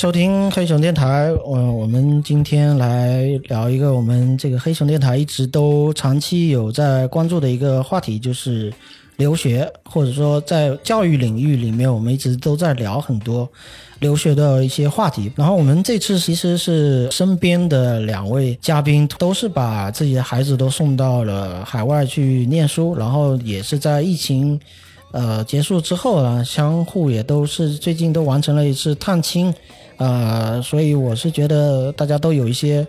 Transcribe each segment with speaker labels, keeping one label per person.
Speaker 1: 收听黑熊电台。我我们今天来聊一个我们这个黑熊电台一直都长期有在关注的一个话题，就是留学，或者说在教育领域里面，我们一直都在聊很多留学的一些话题。然后我们这次其实是身边的两位嘉宾都是把自己的孩子都送到了海外去念书，然后也是在疫情。呃，结束之后呢，相互也都是最近都完成了一次探亲，呃，所以我是觉得大家都有一些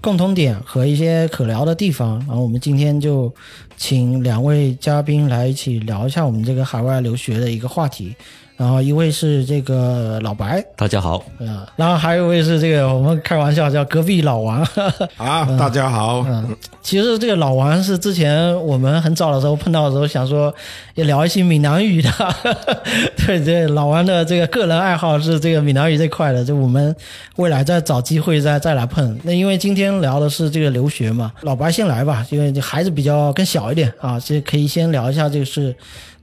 Speaker 1: 共同点和一些可聊的地方。然后我们今天就请两位嘉宾来一起聊一下我们这个海外留学的一个话题。然后一位是这个老白，
Speaker 2: 大家好，
Speaker 1: 嗯，然后还有一位是这个我们开玩笑叫隔壁老王，
Speaker 3: 啊，大家好，
Speaker 1: 嗯，其实这个老王是之前我们很早的时候碰到的时候想说也聊一些闽南语的，对 对，老王的这个个人爱好是这个闽南语这块的，就我们未来再找机会再再来碰。那因为今天聊的是这个留学嘛，老白先来吧，因为这孩子比较更小一点啊，这可以先聊一下这个是。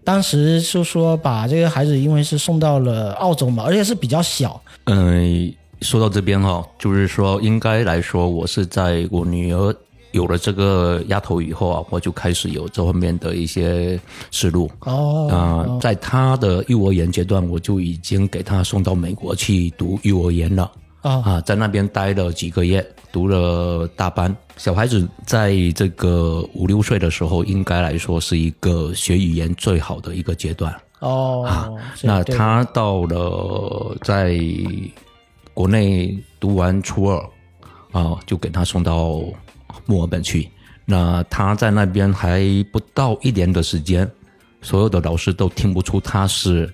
Speaker 1: 当时是说把这个孩子，因为是送到了澳洲嘛，而且是比较小。
Speaker 2: 嗯，说到这边哈，就是说应该来说，我是在我女儿有了这个丫头以后啊，我就开始有这方面的一些思路。
Speaker 1: 哦，
Speaker 2: 啊，在她的幼儿园阶段，我就已经给她送到美国去读幼儿园了。啊，在那边待了几个月，读了大班。小孩子在这个五六岁的时候，应该来说是一个学语言最好的一个阶段。
Speaker 1: 哦，
Speaker 2: 啊，那他到了在国内读完初二，啊，就给他送到墨尔本去。那他在那边还不到一年的时间，所有的老师都听不出他是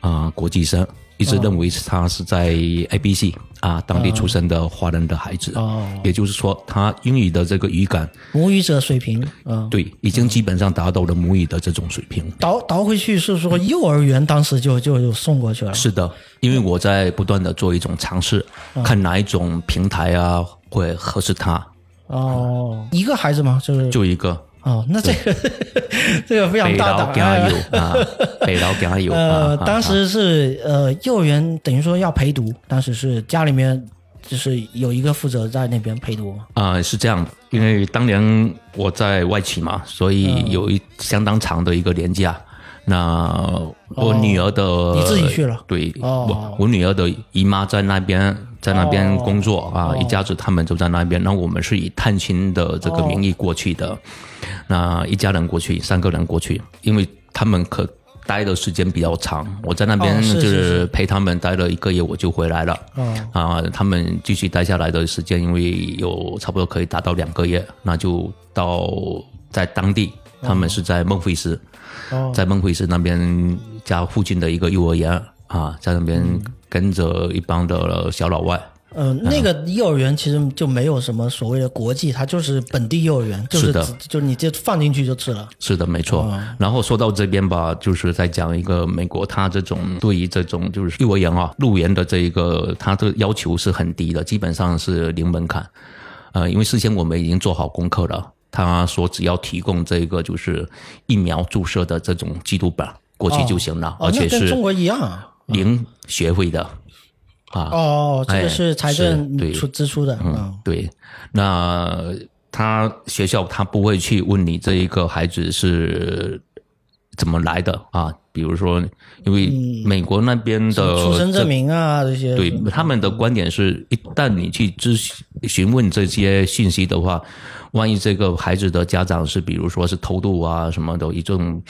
Speaker 2: 啊国际生。一直认为他是在 A B C 啊当地出生的华人的孩子，哦，也就是说他英语的这个语感，
Speaker 1: 母语者水平，嗯，
Speaker 2: 对，已经基本上达到了母语的这种水平。
Speaker 1: 倒倒回去是说幼儿园当时就就就送过去了。
Speaker 2: 是的，因为我在不断的做一种尝试，看哪一种平台啊会合适他。
Speaker 1: 哦，一个孩子吗？就是
Speaker 2: 就一个。
Speaker 1: 哦，那这个 这个非常大胆
Speaker 2: 啊！北劳加油！
Speaker 1: 呃，当时是呃幼儿园等于说要陪读，当时是家里面就是有一个负责在那边陪读
Speaker 2: 啊，是这样，因为当年我在外企嘛，所以有一相当长的一个年假。那我女儿的
Speaker 1: 你自己去了？
Speaker 2: 对，我我女儿的姨妈在那边。在那边工作啊，一家子他们就在那边。那我们是以探亲的这个名义过去的，那一家人过去，三个人过去，因为他们可待的时间比较长。我在那边就是陪他们待了一个月，我就回来了。啊，他们继续待下来的时间，因为有差不多可以达到两个月，那就到在当地，他们是在孟菲斯，在孟菲斯那边家附近的一个幼儿园。啊，在那边跟着一帮的小老外。
Speaker 1: 嗯，那个幼儿园其实就没有什么所谓的国际，它就是本地幼儿园，就是
Speaker 2: 的，
Speaker 1: 就是你就放进去就是了。
Speaker 2: 是的，没错。然后说到这边吧，就是在讲一个美国，它这种对于这种就是幼儿园啊入园的这一个，它的要求是很低的，基本上是零门槛。呃，因为事先我们已经做好功课了，他说只要提供这个就是疫苗注射的这种记录本过去就行了，而且是
Speaker 1: 跟中国一样。
Speaker 2: 啊零学费的啊
Speaker 1: 哦，这个是财政出支出的，
Speaker 2: 嗯，对。那他学校他不会去问你这一个孩子是怎么来的啊？比如说，因为美国那边的
Speaker 1: 出生证明啊这些，
Speaker 2: 对他们的观点是，一旦你去咨询问这些信息的话，万一这个孩子的家长是比如说是偷渡啊什么的一种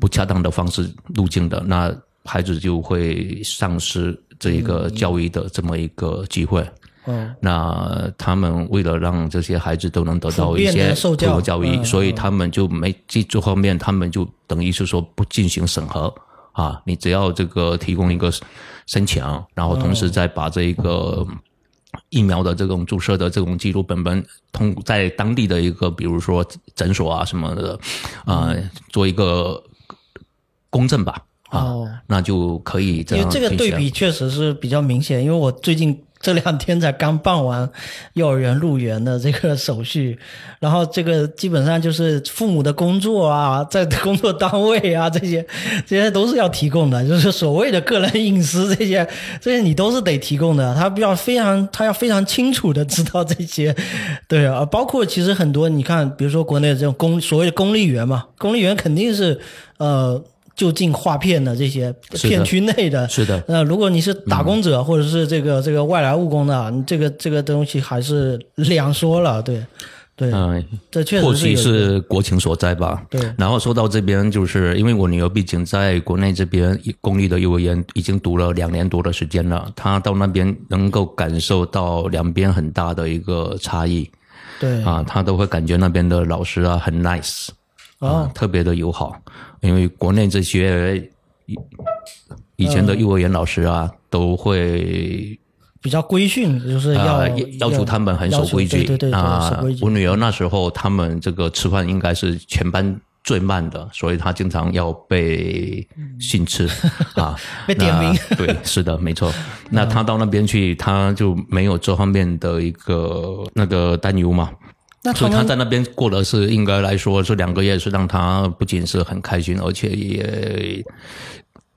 Speaker 2: 不恰当的方式入境的，那。孩子就会丧失这一个教育的这么一个机会。
Speaker 1: 嗯，
Speaker 2: 那他们为了让这些孩子都能得到一些受教育，所以他们就没这这方面，他们就等于是说不进行审核啊。你只要这个提供一个申请，然后同时再把这一个疫苗的这种注射的这种记录本本通在当地的一个比如说诊所啊什么的啊做一个公证吧。啊，那就可以这样。
Speaker 1: 因为这个对比确实是比较明显，因为我最近。这两天才刚办完幼儿园入园的这个手续，然后这个基本上就是父母的工作啊，在工作单位啊，这些 这些都是要提供的，就是所谓的个人隐私这些这些你都是得提供的。他比较非常，他要非常清楚的知道这些，对啊，包括其实很多你看，比如说国内的这种公所谓的公立园嘛，公立园肯定是呃。就近划片的这些片区内的，
Speaker 2: 是的。
Speaker 1: 那如果你是打工者或者是这个这个外来务工的，你这个这个东西还是两说了，对，对。嗯，这确实
Speaker 2: 或许是国情所在吧。
Speaker 1: 对。
Speaker 2: 然后说到这边，就是因为我女儿毕竟在国内这边公立的幼儿园已经读了两年多的时间了，她到那边能够感受到两边很大的一个差异。
Speaker 1: 对。
Speaker 2: 啊，她都会感觉那边的老师啊很 nice。啊，特别的友好，因为国内这些以以前的幼儿园老师啊，都会
Speaker 1: 比较规训，就是要
Speaker 2: 要求他们很守规矩。
Speaker 1: 对对对，
Speaker 2: 啊，我女儿那时候他们这个吃饭应该是全班最慢的，所以她经常要被训斥 啊，
Speaker 1: 被点名。
Speaker 2: 对，是的，没错。那她到那边去，她就没有这方面的一个那个担忧嘛。所以他在那边过的是应该来说这两个月是让他不仅是很开心，而且也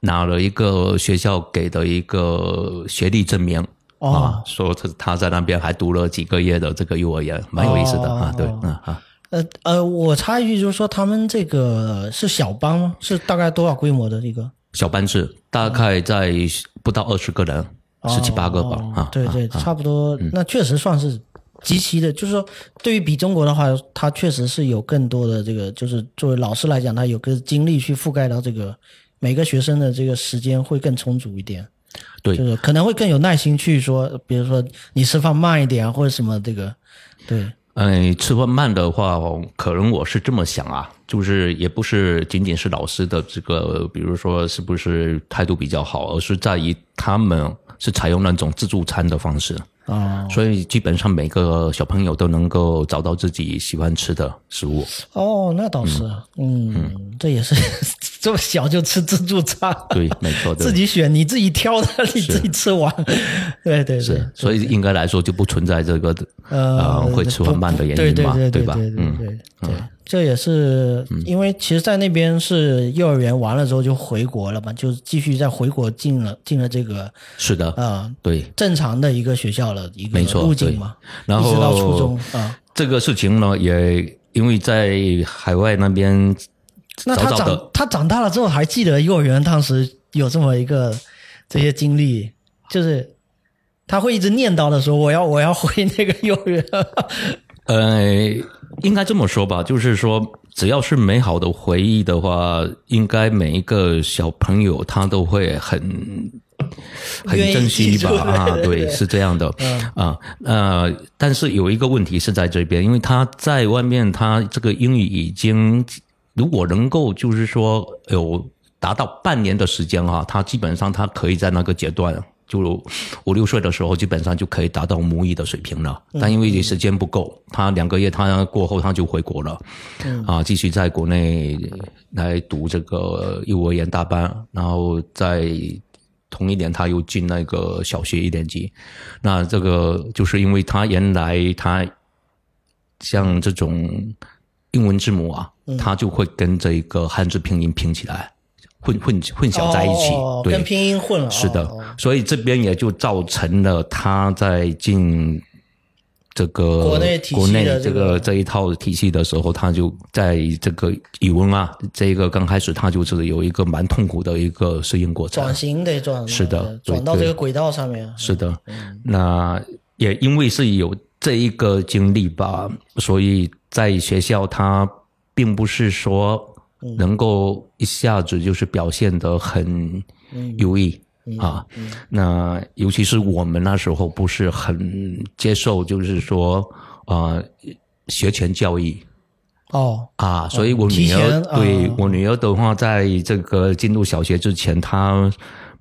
Speaker 2: 拿了一个学校给的一个学历证明啊，说他他在那边还读了几个月的这个幼儿园，蛮有意思的啊。对，嗯啊。
Speaker 1: 呃呃，我插一句，就是说他们这个是小班吗？是大概多少规模的一个
Speaker 2: 小班制？大概在不到二十个人，十七八个吧。啊，
Speaker 1: 对对，差不多。那确实算是。极其的，就是说，对于比中国的话，他确实是有更多的这个，就是作为老师来讲，他有个精力去覆盖到这个每个学生的这个时间会更充足一点。
Speaker 2: 对，
Speaker 1: 就是可能会更有耐心去说，比如说你吃饭慢一点或者什么这个。对，
Speaker 2: 嗯，吃饭慢的话，可能我是这么想啊，就是也不是仅仅是老师的这个，比如说是不是态度比较好，而是在于他们是采用那种自助餐的方式。
Speaker 1: 哦，
Speaker 2: 所以基本上每个小朋友都能够找到自己喜欢吃的食物。
Speaker 1: 哦，那倒是，嗯，这也是 这么小就吃自助餐，
Speaker 2: 对，没错，
Speaker 1: 自己选，你自己挑的，你自己吃完，对对
Speaker 2: 是，所以应该来说就不存在这个呃会吃完慢的原因嘛，
Speaker 1: 对吧？嗯，对对。这也是因为，其实，在那边是幼儿园完了之后就回国了嘛，就继续再回国进了进了这个
Speaker 2: 是的
Speaker 1: 啊，
Speaker 2: 对
Speaker 1: 正常的一个学校了一个路径嘛，
Speaker 2: 然后
Speaker 1: 一直到初中啊。
Speaker 2: 这个事情呢，也因为在海外那边，
Speaker 1: 那他长他长大了之后还记得幼儿园当时有这么一个这些经历，就是他会一直念叨的说：“我要我要回那个幼儿园。”
Speaker 2: 呃。应该这么说吧，就是说，只要是美好的回忆的话，应该每一个小朋友他都会很很珍惜吧？啊，对，是这样的。啊，呃，但是有一个问题是在这边，因为他在外面，他这个英语已经如果能够就是说有达到半年的时间哈，他基本上他可以在那个阶段。就五六岁的时候，基本上就可以达到母语的水平了。但因为时间不够，他两个月他过后他就回国了，啊，继续在国内来读这个幼儿园大班，然后在同一年他又进那个小学一年级。那这个就是因为他原来他像这种英文字母啊，他就会跟这个汉字拼音拼起来。混混混淆在一起，对，
Speaker 1: 跟拼音混了，
Speaker 2: 是的，所以这边也就造成了他在进这个
Speaker 1: 国内
Speaker 2: 国内这个这一套体系的时候，他就在这个语文啊，这个刚开始他就是有一个蛮痛苦的一个适应过程，
Speaker 1: 转型得转，
Speaker 2: 是的，
Speaker 1: 转到这个轨道上面，
Speaker 2: 是的，那也因为是有这一个经历吧，所以在学校他并不是说。能够一下子就是表现得很优异啊，那尤其是我们那时候不是很接受，就是说啊学前教育
Speaker 1: 哦。
Speaker 2: 啊，所以我女儿对我女儿的话，在这个进入小学之前，她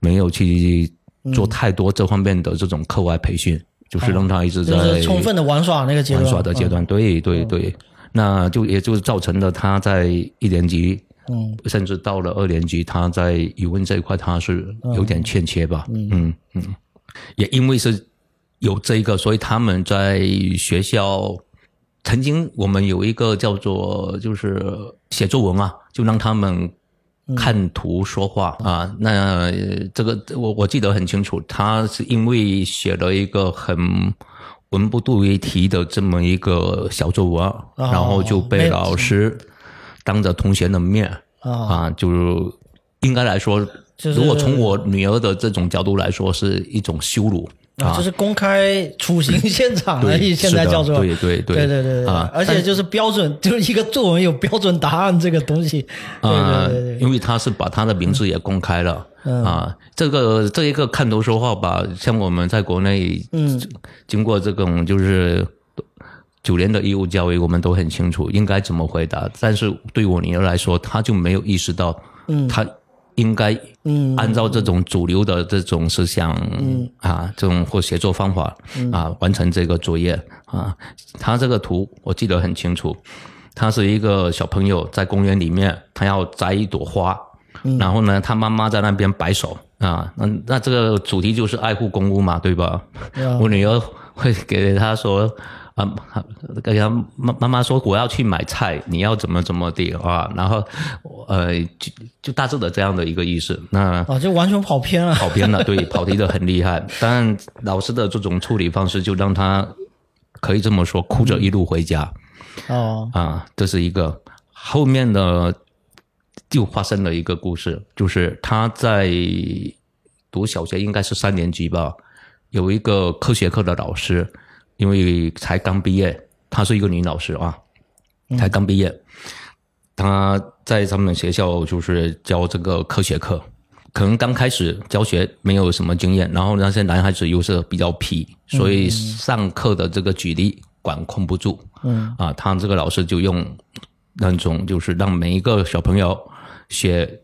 Speaker 2: 没有去做太多这方面的这种课外培训，就是让她一直在
Speaker 1: 充分的玩耍那个阶段，
Speaker 2: 玩耍的阶段，对对对。那就也就造成了他在一年级
Speaker 1: 嗯。
Speaker 2: 甚至到了二年级，他在语文这一块他是有点欠缺吧，嗯。嗯，也因为是有这个，所以他们在学校曾经我们有一个叫做就是写作文啊，就让他们看图说话啊。那呃这个我我记得很清楚，他是因为写了一个很文不对为题的这么一个小作文，然后就被老师当着同学的面
Speaker 1: 啊。
Speaker 2: 啊，就是应该来说，
Speaker 1: 就是
Speaker 2: 如果从我女儿的这种角度来说，是一种羞辱
Speaker 1: 啊，就是公开处刑现场而已，
Speaker 2: 对
Speaker 1: 现在叫做
Speaker 2: 对对对
Speaker 1: 对对
Speaker 2: 啊
Speaker 1: 而且就是标准，就是一个作文有标准答案这个东西，对
Speaker 2: 啊
Speaker 1: 对对对，
Speaker 2: 因为他是把他的名字也公开了。啊，这个这一个看图说话吧，像我们在国内，
Speaker 1: 嗯，
Speaker 2: 经过这种就是九年的义务教育，我们都很清楚应该怎么回答。但是对我女儿来说，她就没有意识到，嗯，她应该，
Speaker 1: 嗯
Speaker 2: 按照这种主流的这种思想，嗯啊，这种或写作方法，啊，完成这个作业啊。他这个图我记得很清楚，他是一个小朋友在公园里面，他要摘一朵花，然后呢，他妈妈在那边摆手啊，那那这个主题就是爱护公物嘛，对吧？
Speaker 1: 啊
Speaker 2: 我女儿会给他说啊，给他妈妈妈说我要去买菜，你要怎么怎么地啊，然后呃，就就大致的这样的一个意思。那
Speaker 1: 啊，就完全跑偏了，
Speaker 2: 跑偏了，对，跑题的很厉害。但老师的这种处理方式，就让他可以这么说，哭着一路回家。
Speaker 1: 哦，
Speaker 2: 啊，这是一个。后面的，就发生了一个故事，就是他在读小学，应该是三年级吧，有一个科学课的老师，因为才刚毕业，她是一个女老师啊，才刚毕业，她在他们学校就是教这个科学课。可能刚开始教学没有什么经验，然后那些男孩子又是比较皮，所以上课的这个举例管控不住。
Speaker 1: 嗯
Speaker 2: 啊，他这个老师就用那种就是让每一个小朋友写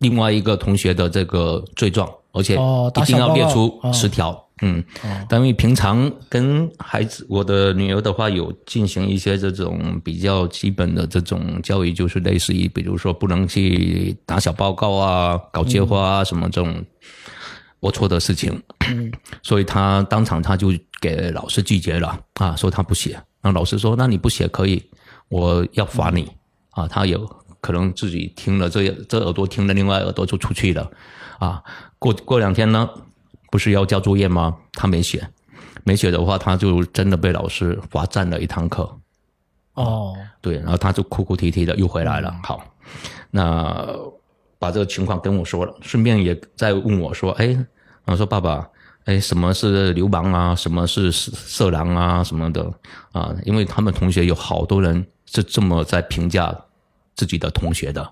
Speaker 2: 另外一个同学的这个罪状，而且一定要列出
Speaker 1: 哦
Speaker 2: 十条。嗯，但因为平常跟孩子，我的女儿的话有进行一些这种比较基本的这种教育，就是类似于比如说不能去打小报告啊、搞接花啊什么这种龌龊的事情。所以他当场他就给老师拒绝了啊，说他不写。那老师说：“那你不写可以，我要罚你啊。”他有可能自己听了这这耳朵听了，另外耳朵就出去了啊。过过两天呢，不是要交作业吗？他没写，没写的话，他就真的被老师罚站了一堂课。
Speaker 1: 哦，
Speaker 2: 对，然后他就哭哭啼啼的又回来了。好，那把这个情况跟我说了，顺便也在问我说：“哎，我说爸爸，哎，什么是流氓啊？什么是色色狼啊？什么的啊？因为他们同学有好多人是这么在评价自己的同学的。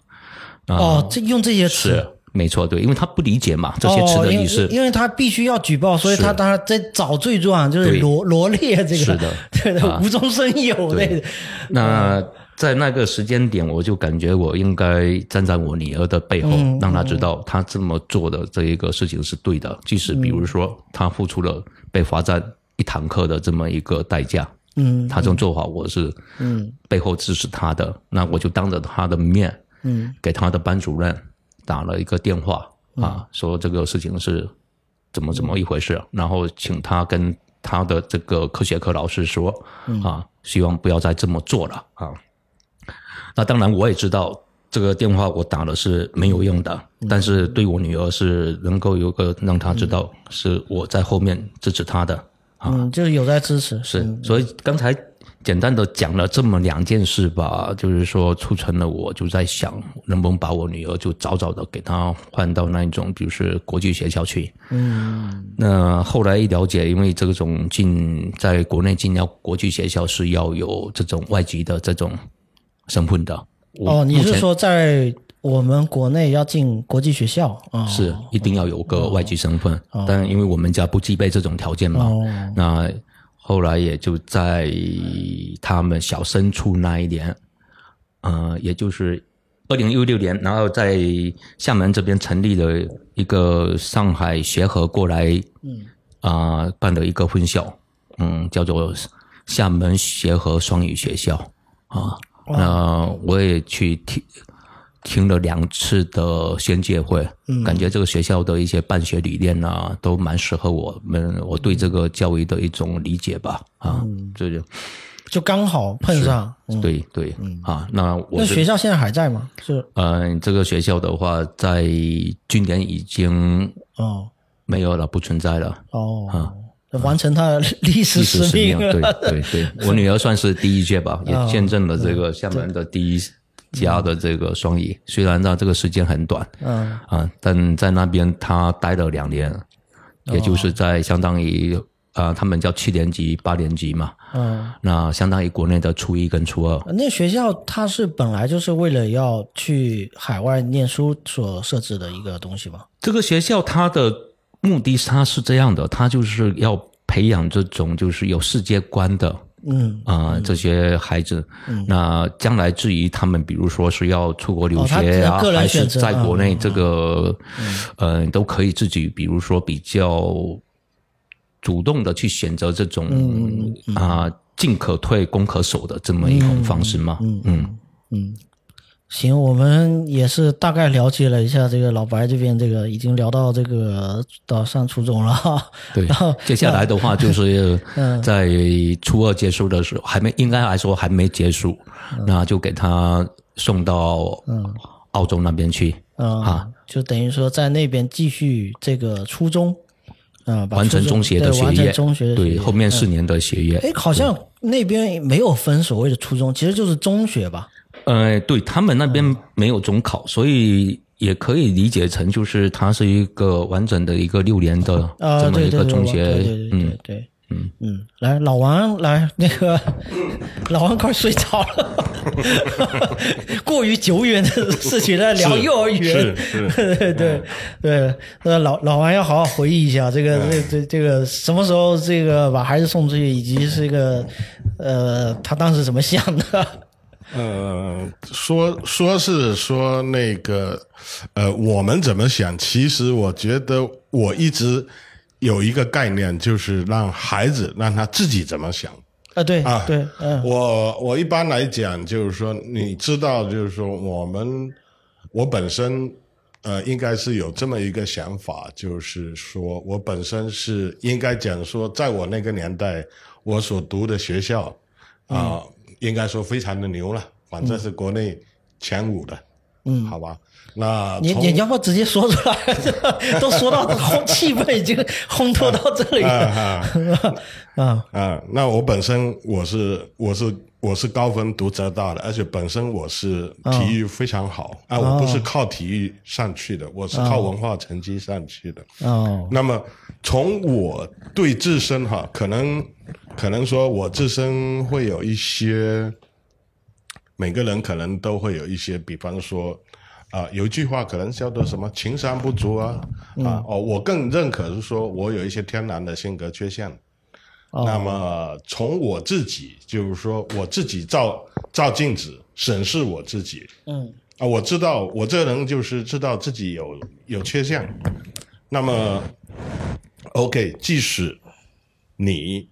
Speaker 2: 啊、
Speaker 1: 哦，这用这些词。
Speaker 2: 是没错，对，因为他不理解嘛这些词的意思。
Speaker 1: 哦、因为因为他必须要举报，所以他当然在找罪状，就是罗罗列这个，
Speaker 2: 是的。
Speaker 1: 对的，
Speaker 2: 啊。
Speaker 1: 无中生有
Speaker 2: 对。那在那个时间点，我就感觉我应该站在我女儿的背后，
Speaker 1: 嗯
Speaker 2: 让她知道她这么做的这一个事情是对的。即使比如说她付出了被罚站一堂课的这么一个代价，
Speaker 1: 嗯
Speaker 2: 她这种做法我是
Speaker 1: 嗯。
Speaker 2: 背后支持她的，那我就当着她的面
Speaker 1: 嗯。
Speaker 2: 给她的班主任打了一个电话啊，说这个事情是怎么怎么一回事，然后请他跟他的这个科学课老师说啊，希望不要再这么做了啊。那当然，我也知道这个电话我打了是没有用的，但是对我女儿是能够有个让她知道是我在后面支持她的啊。
Speaker 1: 嗯，就是有在支持。
Speaker 2: 是，所以刚才简单的讲了这么两件事吧，就是说促成了我就在想，能不能把我女儿就早早的给她换到那一种，比如是国际学校去。
Speaker 1: 嗯
Speaker 2: 那后来一了解，因为这种进在国内进要国际学校是要有这种外籍的这种身份的。
Speaker 1: 哦，你是说在我们国内要进国际学校啊？
Speaker 2: 是一定要有个外籍身份，但因为我们家不具备这种条件嘛，
Speaker 1: 哦
Speaker 2: 那后来也就在他们小升初那一年，呃，也就是二零一六年，然后在厦门这边成立了一个上海协和过来，嗯啊、办的一个分校，嗯，叫做厦门协和双语学校啊。那我也去听听了两次的宣介会，
Speaker 1: 嗯
Speaker 2: 感觉这个学校的一些办学理念啊，都蛮适合我们我对这个教育的一种理解吧。啊，
Speaker 1: 嗯
Speaker 2: 这就
Speaker 1: 就刚好碰上。嗯，
Speaker 2: 对对啊，那我
Speaker 1: 那学校现在还在吗？是
Speaker 2: 呃，这个学校的话，在今年已经
Speaker 1: 哦
Speaker 2: 没有了，不存在了。
Speaker 1: 哦，完成他的历史使
Speaker 2: 使命，对。对对，我女儿算是第一届吧，也
Speaker 1: 哦
Speaker 2: 见证了这个厦门的第一家的这个双语。虽然呢这个时间很短，
Speaker 1: 嗯
Speaker 2: 啊，但在那边他待了两年，也就是在相当于啊，他们叫七年级、八年级嘛，
Speaker 1: 嗯，
Speaker 2: 那相当于国内的初一跟初二。
Speaker 1: 那学校它是本来就是为了要去海外念书所设置的一个东西吗？
Speaker 2: 这个学校它的目的它是这样的，它就是要培养这种就是有世界观的
Speaker 1: 嗯，
Speaker 2: 啊、这些孩子，那将来至于他们，比如说是要出国留学啊，还是在国内
Speaker 1: 嗯
Speaker 2: 这个，呃，都可以自己，比如说比较主动的去选择这种
Speaker 1: 嗯
Speaker 2: 啊、进可退，攻可守的这么一种方式嘛，嗯
Speaker 1: 行，我们也是大概了解了一下这个老白这边，这个已经聊到这个到上初中了哈。
Speaker 2: 对
Speaker 1: 然后，
Speaker 2: 接下来的话就是
Speaker 1: 嗯
Speaker 2: 在初二结束的时候，还没应该来说还没结束，
Speaker 1: 嗯
Speaker 2: 那就给他送到澳洲那边去。
Speaker 1: 嗯
Speaker 2: 啊，
Speaker 1: 就等于说在那边继续这个初中，嗯、
Speaker 2: 完成中学的学业，
Speaker 1: 中学
Speaker 2: 对后面四年的学业。
Speaker 1: 哎，好像那边没有分所谓的初中，其实就是中学吧？
Speaker 2: 呃，对他们那
Speaker 1: 嗯
Speaker 2: 边没有中考，所以也可以理解成就是它是一个完整的一个六年的
Speaker 1: 啊，
Speaker 2: 这么一个中学
Speaker 1: 对对对，
Speaker 2: 嗯
Speaker 1: 对对，嗯。嗯，来，老王来，那个 老王快睡着了，过于久远的事情在聊幼儿园，
Speaker 3: 是
Speaker 1: 对对对对，呃，老老王要好好回忆一下这个这这这个什么时候这个把孩子送出去，以及这个呃他当时怎么想的？
Speaker 3: 呃，说说是说那个，呃，我们怎么想？其实我觉得我一直有一个概念，就是让孩子让他自己怎么想。
Speaker 1: 啊，对
Speaker 3: 啊
Speaker 1: 对，嗯
Speaker 3: 我我一般来讲，就是说，你知道，就是说，我们我本身呃，应该是有这么一个想法，就是说我本身是应该讲说，在我那个年代，我所读的学校啊、应该说非常的牛了，反正是国内前五的，嗯，好吧。那
Speaker 1: 你你要不要直接说出来？都说到 烘气氛已经烘托到这里了 啊！
Speaker 3: 啊，那我本身我是我是我是高分读浙大的，而且本身我是体育非常好、啊，我不是靠体育上去的，我是靠文化成绩上去的。
Speaker 1: 哦，
Speaker 3: 那么从我对自身哈，可能可能说我自身会有一些，每个人可能都会有一些，比方说。啊，有一句话可能叫做什么“情商不足啊”啊哦，我更认可是说我有一些天然的性格缺陷，
Speaker 1: 哦。
Speaker 3: 那么从我自己，就是说我自己照照镜子审视我自己，
Speaker 1: 嗯。
Speaker 3: 啊，我知道我这人就是知道自己有有缺陷，那么 OK，即使你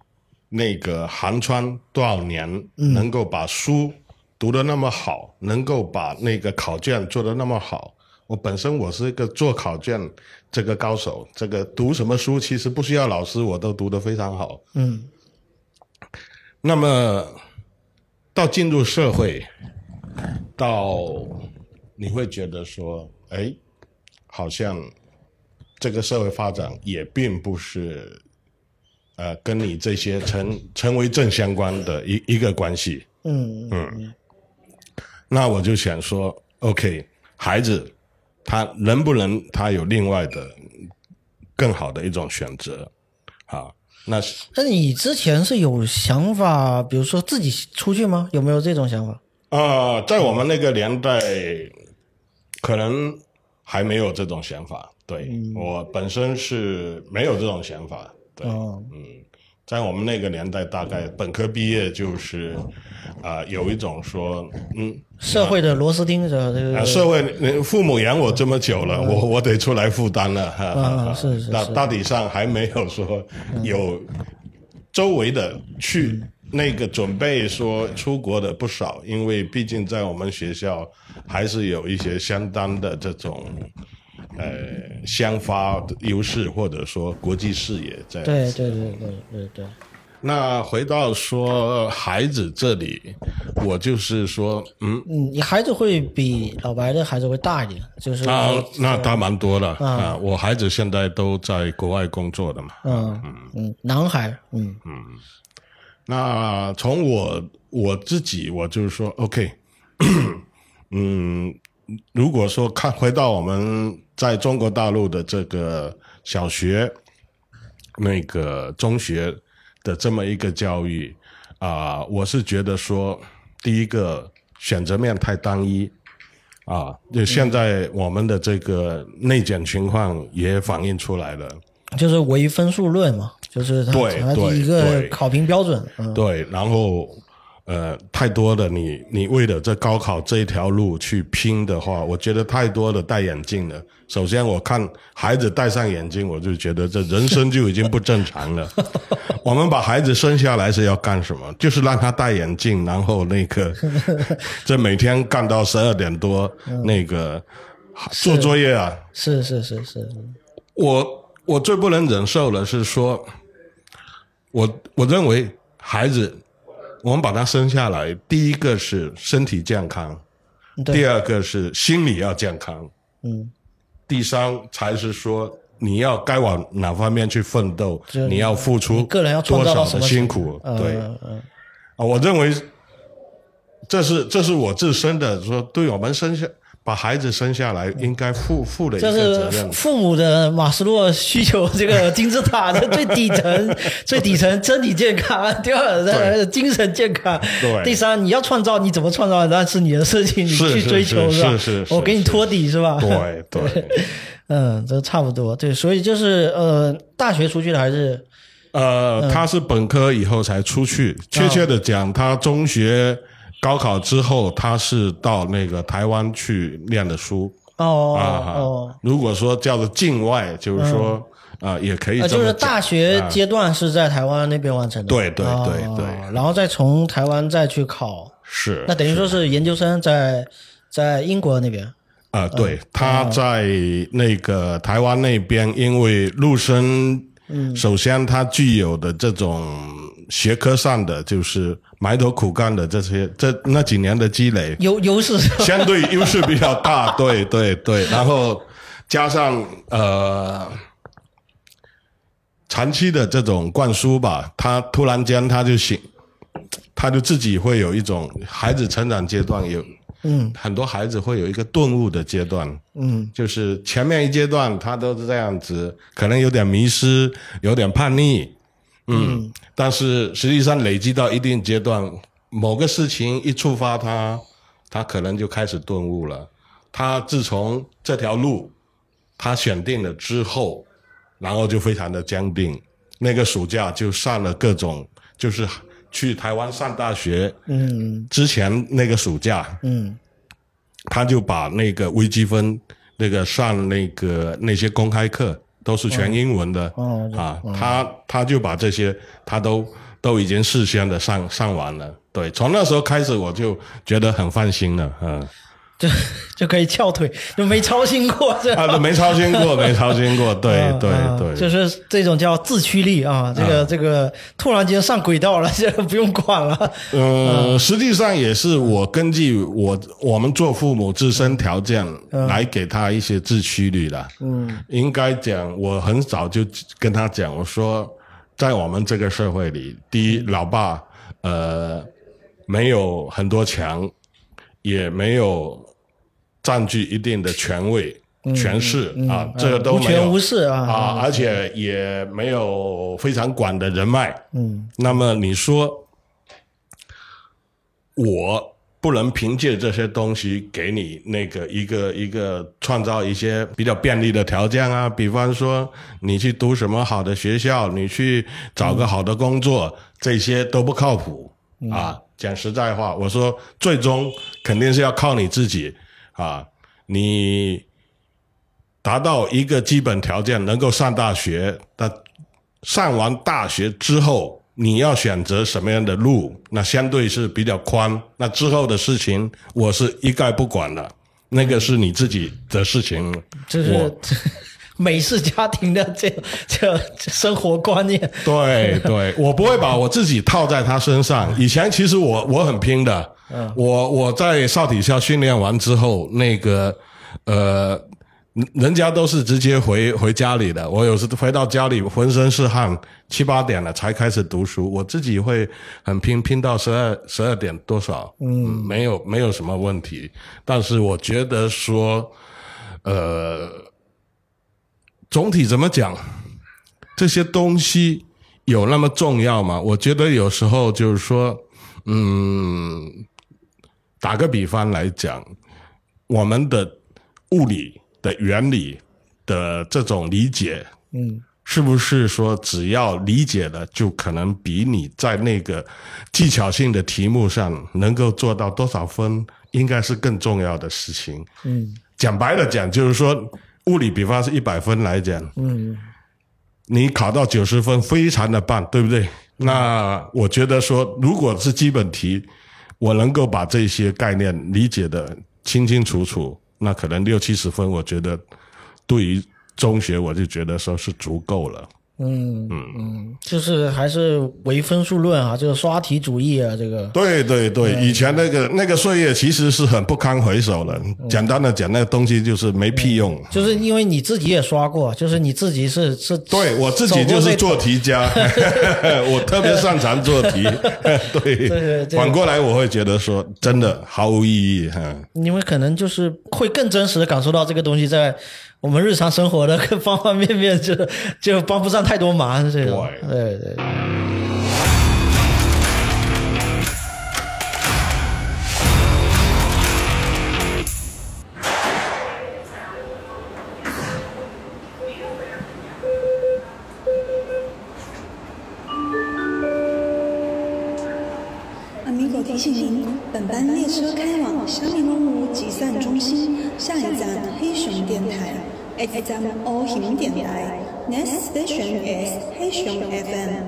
Speaker 3: 那个寒窗多少年，能够把书读得那么好，能够把那个考卷做得那么好。我本身我是一个做考卷这个高手，这个读什么书其实不需要老师，我都读得非常好。
Speaker 1: 嗯
Speaker 3: 那么到进入社会，到你会觉得说，哎，好像这个社会发展也并不是，呃，跟你这些成成为正相关的一一个关系。
Speaker 1: 嗯
Speaker 3: 嗯，那我就想说，OK，孩子他能不能他有另外的更好的一种选择啊？那是
Speaker 1: 那你之前是有想法，比如说自己出去吗？有没有这种想法？
Speaker 3: 啊、在我们那个年代，可能还没有这种想法。对、我本身是没有这种想法。对，
Speaker 1: 哦，
Speaker 3: 在我们那个年代，大概本科毕业就是啊、有一种说，嗯，
Speaker 1: 社会的螺丝钉是吧？这
Speaker 3: 社会呃父母养我这么久了，我我得出来负担了，哈
Speaker 1: 嗯是是是
Speaker 3: 大大体上还没有说有周围的去那个准备说出国的不少，因为毕竟在我们学校还是有一些相当的这种呃先发优势，或者说国际视野在。
Speaker 1: 对对对对对对。
Speaker 3: 那回到说孩子这里，我就是说，嗯，
Speaker 1: 嗯，你孩子会比老白的孩子会大一点，就是
Speaker 3: 啊，那大蛮多了啊。我孩子现在都在国外工作的嘛，
Speaker 1: 嗯嗯，男孩，嗯嗯。
Speaker 3: 那从我我自己，我就是说，OK，嗯，如果说看回到我们在中国大陆的这个小学、那个中学。的这么一个教育啊，我是觉得说，第一个选择面太单一啊，就现在我们的这个内卷情况也反映出来了，
Speaker 1: 就是唯分数论嘛，就是它它一个考评标准，
Speaker 3: 对，然后。呃，太多的你，你为了这高考这一条路去拼的话，我觉得太多的戴眼镜了。首先，我看孩子戴上眼镜，我就觉得这人生就已经不正常了。我们把孩子生下来是要干什么？就是让他戴眼镜，然后那个这每天干到十二点多，那个做作业啊。
Speaker 1: 是是是是。
Speaker 3: 我我最不能忍受的是说，我我认为孩子。我们把他生下来，第一个是身体健康，第二个是心理要健康，
Speaker 1: 嗯，
Speaker 3: 第三才是说你要该往哪方面去奋斗，你要付出
Speaker 1: 个人要
Speaker 3: 多少的辛苦，对，啊，我认为这是这是我自身的说，对我们生下。把孩子生下来，应该负负的一个责任。
Speaker 1: 父母的马斯洛需求，这个金字塔的最底层，最底层身体健康，第二精神健康，
Speaker 3: 对，
Speaker 1: 第三你要创造，你怎么创造那是你的事情，你去追求
Speaker 3: 是
Speaker 1: 吧？
Speaker 3: 是是，
Speaker 1: 我给你托底是吧？
Speaker 3: 对对，
Speaker 1: 嗯，这差不多，对，所以就是呃，大学出去的还是
Speaker 3: 呃，他是本科以后才出去，确切的讲，他中学。高考之后，他是到那个台湾去念的书。
Speaker 1: 哦
Speaker 3: 哦，如果说叫做境外，就是说啊，也可以。
Speaker 1: 就是大学阶段是在台湾那边完成的。
Speaker 3: 对对对对。
Speaker 1: 然后再从台湾再去考。
Speaker 3: 是。
Speaker 1: 那等于说是研究生在在英国那边。
Speaker 3: 啊，对，他在那个台湾那边，因为陆生，嗯，首先他具有的这种学科上的就是。埋头苦干的这些，这那几年的积累，
Speaker 1: 优优势
Speaker 3: 相对优势比较大，对对对，然后加上呃长期的这种灌输吧，他突然间他就醒，他就自己会有一种孩子成长阶段有，
Speaker 1: 嗯，
Speaker 3: 很多孩子会有一个顿悟的阶段，
Speaker 1: 嗯，
Speaker 3: 就是前面一阶段他都是这样子，可能有点迷失，有点叛逆。嗯，但是实际上累积到一定阶段，某个事情一触发他，他可能就开始顿悟了。他自从这条路他选定了之后，然后就非常的坚定。那个暑假就上了各种，就是去台湾上大学。
Speaker 1: 嗯，
Speaker 3: 之前那个暑假，
Speaker 1: 嗯，
Speaker 3: 他就把那个微积分那个上那个那些公开课。都是全英文的啊，他他就把这些他都都已经事先的上上完了，对，从那时候开始我就觉得很放心了，嗯。
Speaker 1: 就 就可以翘腿，就没操心过这，
Speaker 3: 啊，没操心过，没操心过，对对对，
Speaker 1: 就是这种叫自驱力啊，这个这个突然间上轨道了，这不用管了。
Speaker 3: 嗯，实际上也是我根据我我们做父母自身条件来给他一些自驱力的。
Speaker 1: 嗯，
Speaker 3: 应该讲，我很早就跟他讲，我说，在我们这个社会里，第一，老爸呃没有很多强，也没有。占据一定的权位、权势啊，这个都没有，
Speaker 1: 无权无势啊，
Speaker 3: 啊，而且也没有非常广的人脉。
Speaker 1: 嗯，
Speaker 3: 那么你说，我不能凭借这些东西给你那个一个一个创造一些比较便利的条件啊？比方说，你去读什么好的学校，你去找个好的工作，这些都不靠谱啊。讲实在话，我说，最终肯定是要靠你自己。啊，你达到一个基本条件，能够上大学，那上完大学之后，你要选择什么样的路，那相对是比较宽。那之后的事情，我是一概不管的，那个是你自己的事情。
Speaker 1: 这是
Speaker 3: 我
Speaker 1: 美式家庭的这这生活观念。
Speaker 3: 对对，我不会把我自己套在他身上。以前其实我我很拼的，我我在少体校训练完之后，那个呃，人家都是直接回回家里的，我有时回到家里浑身是汗，七八点了才开始读书，我自己会很拼，拼到十二十二点多少，嗯，没有没有什么问题。但是我觉得说，呃。总体怎么讲？这些东西有那么重要吗？我觉得有时候就是说，嗯，打个比方来讲，我们的物理的原理的这种理解，
Speaker 1: 嗯，
Speaker 3: 是不是说只要理解了，就可能比你在那个技巧性的题目上能够做到多少分，应该是更重要的事情。
Speaker 1: 嗯，
Speaker 3: 讲白了讲，就是说。物理比方是一百分来讲，
Speaker 1: 嗯，
Speaker 3: 你考到九十分非常的棒，对不对？那我觉得说，如果是基本题，我能够把这些概念理解的清清楚楚，那可能六七十分，我觉得对于中学我就觉得说是足够了。
Speaker 1: 嗯嗯嗯，就是还是唯分数论啊，这个刷题主义啊，这个。
Speaker 3: 对对对，以前那个那个岁月其实是很不堪回首的。简单的讲，那个东西就是没屁用。
Speaker 1: 就是因为你自己也刷过，就是你自己是是。
Speaker 3: 对我自己就是做题家，我特别擅长做题。对，反过来我会觉得说，真的毫无意义哈。
Speaker 1: 因为可能就是会更真实的感受到这个东西在。我们日常生活的各方方面面，就就帮不上太多忙，这种，对对。
Speaker 4: Amigo 台。X 站 O 型电台，Next station is 黑熊 FM。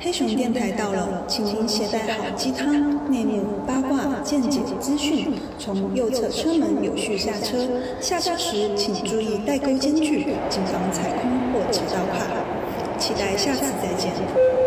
Speaker 4: 黑熊电台到了，请您携带好鸡汤、内幕、八卦、见解资讯，从右侧车门有序下车。下车时请注意带钩间距，谨防踩空或挤到卡。期待下次再见。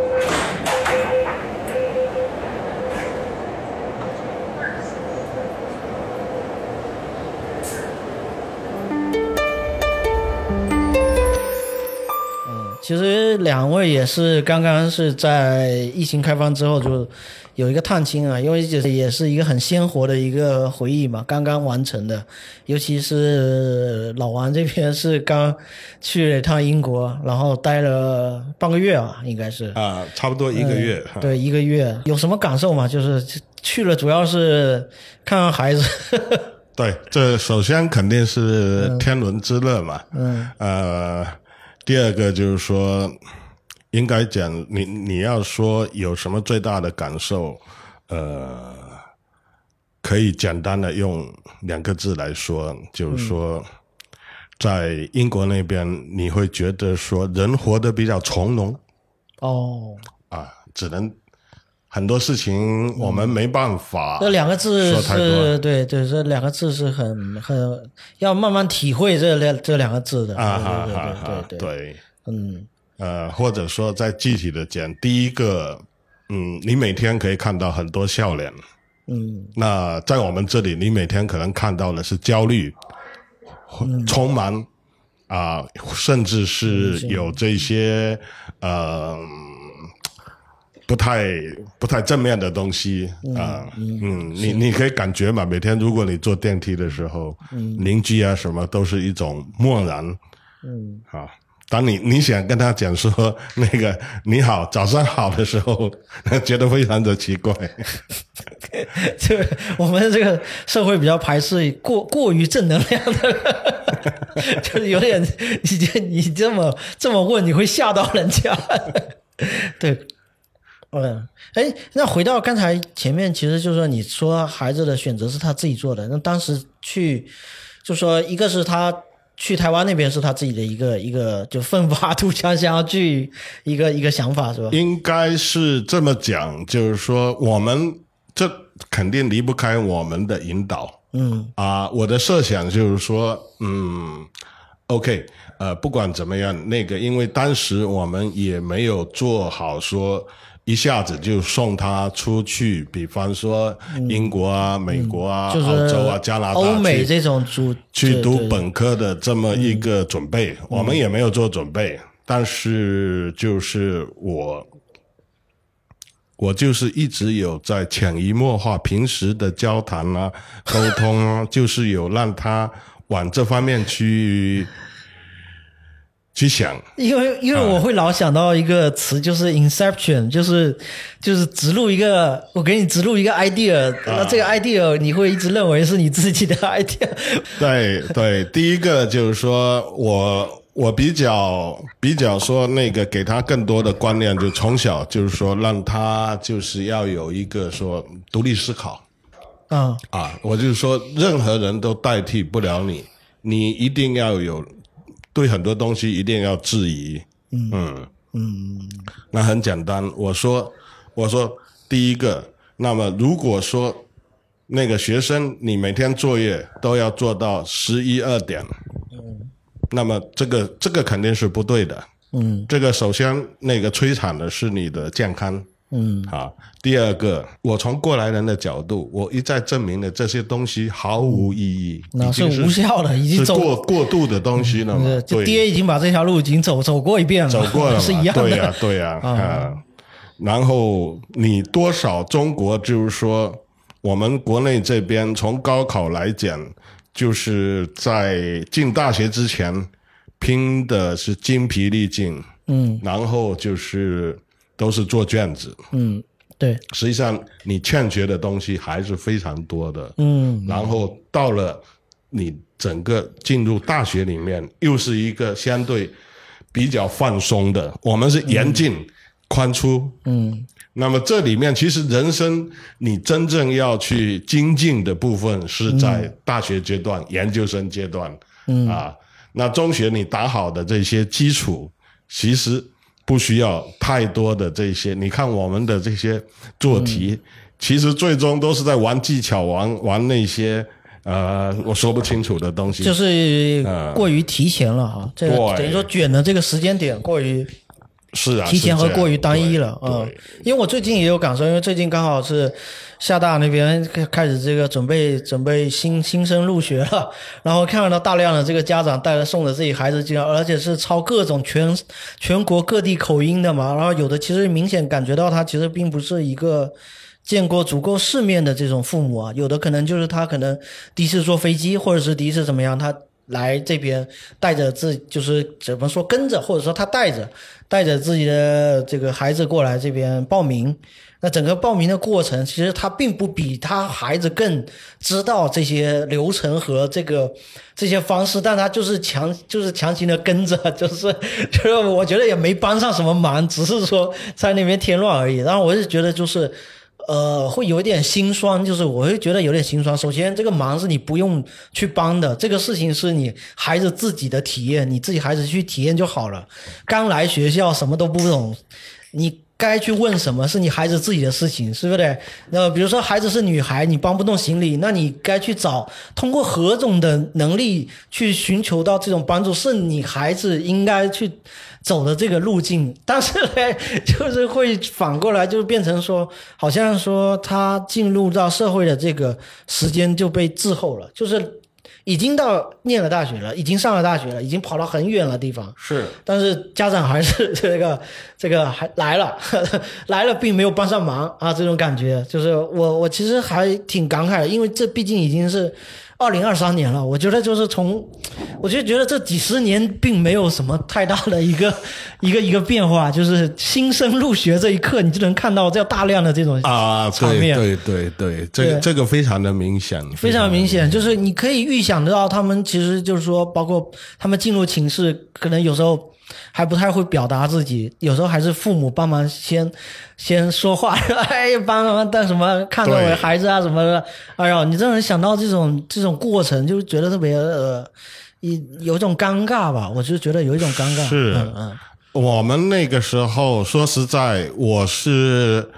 Speaker 1: 其实两位也是刚刚是在疫情开放之后就有一个探亲啊，因为就是也是一个很鲜活的一个回忆嘛，刚刚完成的。尤其是老王这边是刚去了一趟英国，然后待了半个月啊，应该是
Speaker 3: 啊，差不多一个月。
Speaker 1: 对，一个月有什么感受嘛？就是去了主要是看看孩子。
Speaker 3: 对，这首先肯定是天伦之乐嘛。
Speaker 1: 嗯。
Speaker 3: 呃。第二个就是说，应该讲你你要说有什么最大的感受，呃，可以简单的用两个字来说，就是说，在英国那边你会觉得说人活得比较从容。
Speaker 1: 哦。
Speaker 3: 啊，只能很多事情我们没办法。
Speaker 1: 这两个字是对对，这两个字是很很要慢慢体会这两这两个字的。
Speaker 3: 啊，
Speaker 1: 对对对
Speaker 3: 对，
Speaker 1: 嗯，
Speaker 3: 呃，或者说再具体的讲，第一个，嗯，你每天可以看到很多笑脸，
Speaker 1: 嗯，
Speaker 3: 那在我们这里，你每天可能看到的是焦虑，匆忙啊，甚至是有这些呃。不太不太正面的东西啊，嗯，你你可以感觉嘛，每天如果你坐电梯的时候，邻居啊什么都是一种漠然，
Speaker 1: 嗯，
Speaker 3: 啊，当你你想跟他讲说那个你好早上好的时候，觉得非常的奇怪，
Speaker 1: 就我们这个社会比较排斥过过于正能量的，就是有点你你这么这么问，你会吓到人家，对。嗯，哎，那回到刚才前面，其实就是说，你说孩子的选择是他自己做的。那当时去，就说一个是他去台湾那边是他自己的一个一个就奋发图强 想要去一个一个想法是吧？
Speaker 3: 应该是这么讲，就是说我们这肯定离不开我们的引导。嗯啊，我的设想就是说，嗯，OK，呃，不管怎么样，那个因为当时我们也没有做好说。一下子就送他出去，比方说英国啊、美国啊、澳洲啊、加拿大、
Speaker 1: 欧美这种主
Speaker 3: 去读本科的这么一个准备，我们也没有做准备。但是就是我，我就是一直有在潜移默化，平时的交谈啊、沟通啊，就是有让他往这方面去。去想，
Speaker 1: 因为因为我会老想到一个词，就是 inception，就是就是植入一个，我给你植入一个 idea，那这个 idea 你会一直认为是你自己的 idea。
Speaker 3: 对对，第一个就是说我我比较比较说那个给他更多的观念，就从小就是说让他就是要有一个说独立思考。
Speaker 1: 啊
Speaker 3: 啊，我就是说任何人都代替不了你，你一定要有。对很多东西一定要质疑，嗯嗯，那很简单。我说我说第一个，那么如果说那个学生你每天作业都要做到十一二点，嗯，那么这个这个肯定是不对的，嗯，这个首先那个摧残的是你的健康。嗯，好。第二个，我从过来人的角度，我一再证明了这些东西毫无意义，
Speaker 1: 那是无效的，已经走
Speaker 3: 过过度的东西了嘛？
Speaker 1: 就爹已经把这条路已经走走过一遍了，
Speaker 3: 走过了，
Speaker 1: 是一样的。
Speaker 3: 对呀，对呀，啊。然后你多少中国就是说，我们国内这边从高考来讲，就是在进大学之前拼的是精疲力尽，嗯，然后就是。都是做卷子，
Speaker 1: 嗯，对。
Speaker 3: 实际上，你欠缺的东西还是非常多的，嗯。然后到了你整个进入大学里面，又是一个相对比较放松的，我们是严进宽出，嗯。那么这里面其实人生你真正要去精进的部分是在大学阶段、研究生阶段，嗯啊。那中学你打好的这些基础，其实。不需要太多的这些，你看我们的这些做题，其实最终都是在玩技巧，玩玩那些呃我说不清楚的东西，
Speaker 1: 就是过于提前了哈，这个等于说卷的这个时间点过于
Speaker 3: 是啊，
Speaker 1: 提前和过于单一了啊。因为我最近也有感受，因为最近刚好是。厦大那边开始这个准备准备新新生入学了，然后看到大量的这个家长带着送着自己孩子进来，而且是操各种全全国各地口音的嘛，然后有的其实明显感觉到他其实并不是一个见过足够世面的这种父母啊，有的可能就是他可能第一次坐飞机，或者是第一次怎么样，他来这边带着自就是怎么说跟着，或者说他带着带着自己的这个孩子过来这边报名。那整个报名的过程，其实他并不比他孩子更知道这些流程和这个这些方式，但他就是强 就是强行的跟着，就是 就是我觉得也没帮上什么忙，只是说在那边添乱而已。然后我就觉得就是，呃，会有一点心酸，就是我会觉得有点心酸。首先，这个忙是你不用去帮的，这个事情是你孩子自己的体验，你自己孩子去体验就好了。刚来学校什么都不懂，你。该去问什么是你孩子自己的事情，是不是？那比如说孩子是女孩，你帮不动行李，那你该去找通过何种的能力去寻求到这种帮助，是你孩子应该去走的这个路径。但是呢，就是会反过来，就变成说，好像说他进入到社会的这个时间就被滞后了，就是。已经到念了大学了，已经上了大学了，已经跑到很远的地方。
Speaker 3: 是，
Speaker 1: 但是家长还是这个这个还来了，来了并没有帮上忙啊！这种感觉就是我我其实还挺感慨的，因为这毕竟已经是。二零二三年了，我觉得就是从，我就觉得这几十年并没有什么太大的一个 一个一个变化，就是新生入学这一刻，你就能看到这大量的这种
Speaker 3: 啊场面，对对对，这个这个非常的明显，
Speaker 1: 非常明显，就是你可以预想得到，他们其实就是说，包括他们进入寝室，可能有时候。还不太会表达自己，有时候还是父母帮忙先先说话，哎，帮忙带什么看着我的孩子啊什么的，哎呦，你这能想到这种这种过程，就觉得特别呃一有一种尴尬吧，我就觉得有一种尴尬。
Speaker 3: 是
Speaker 1: 嗯嗯
Speaker 3: 我们那个时候，说实在，我是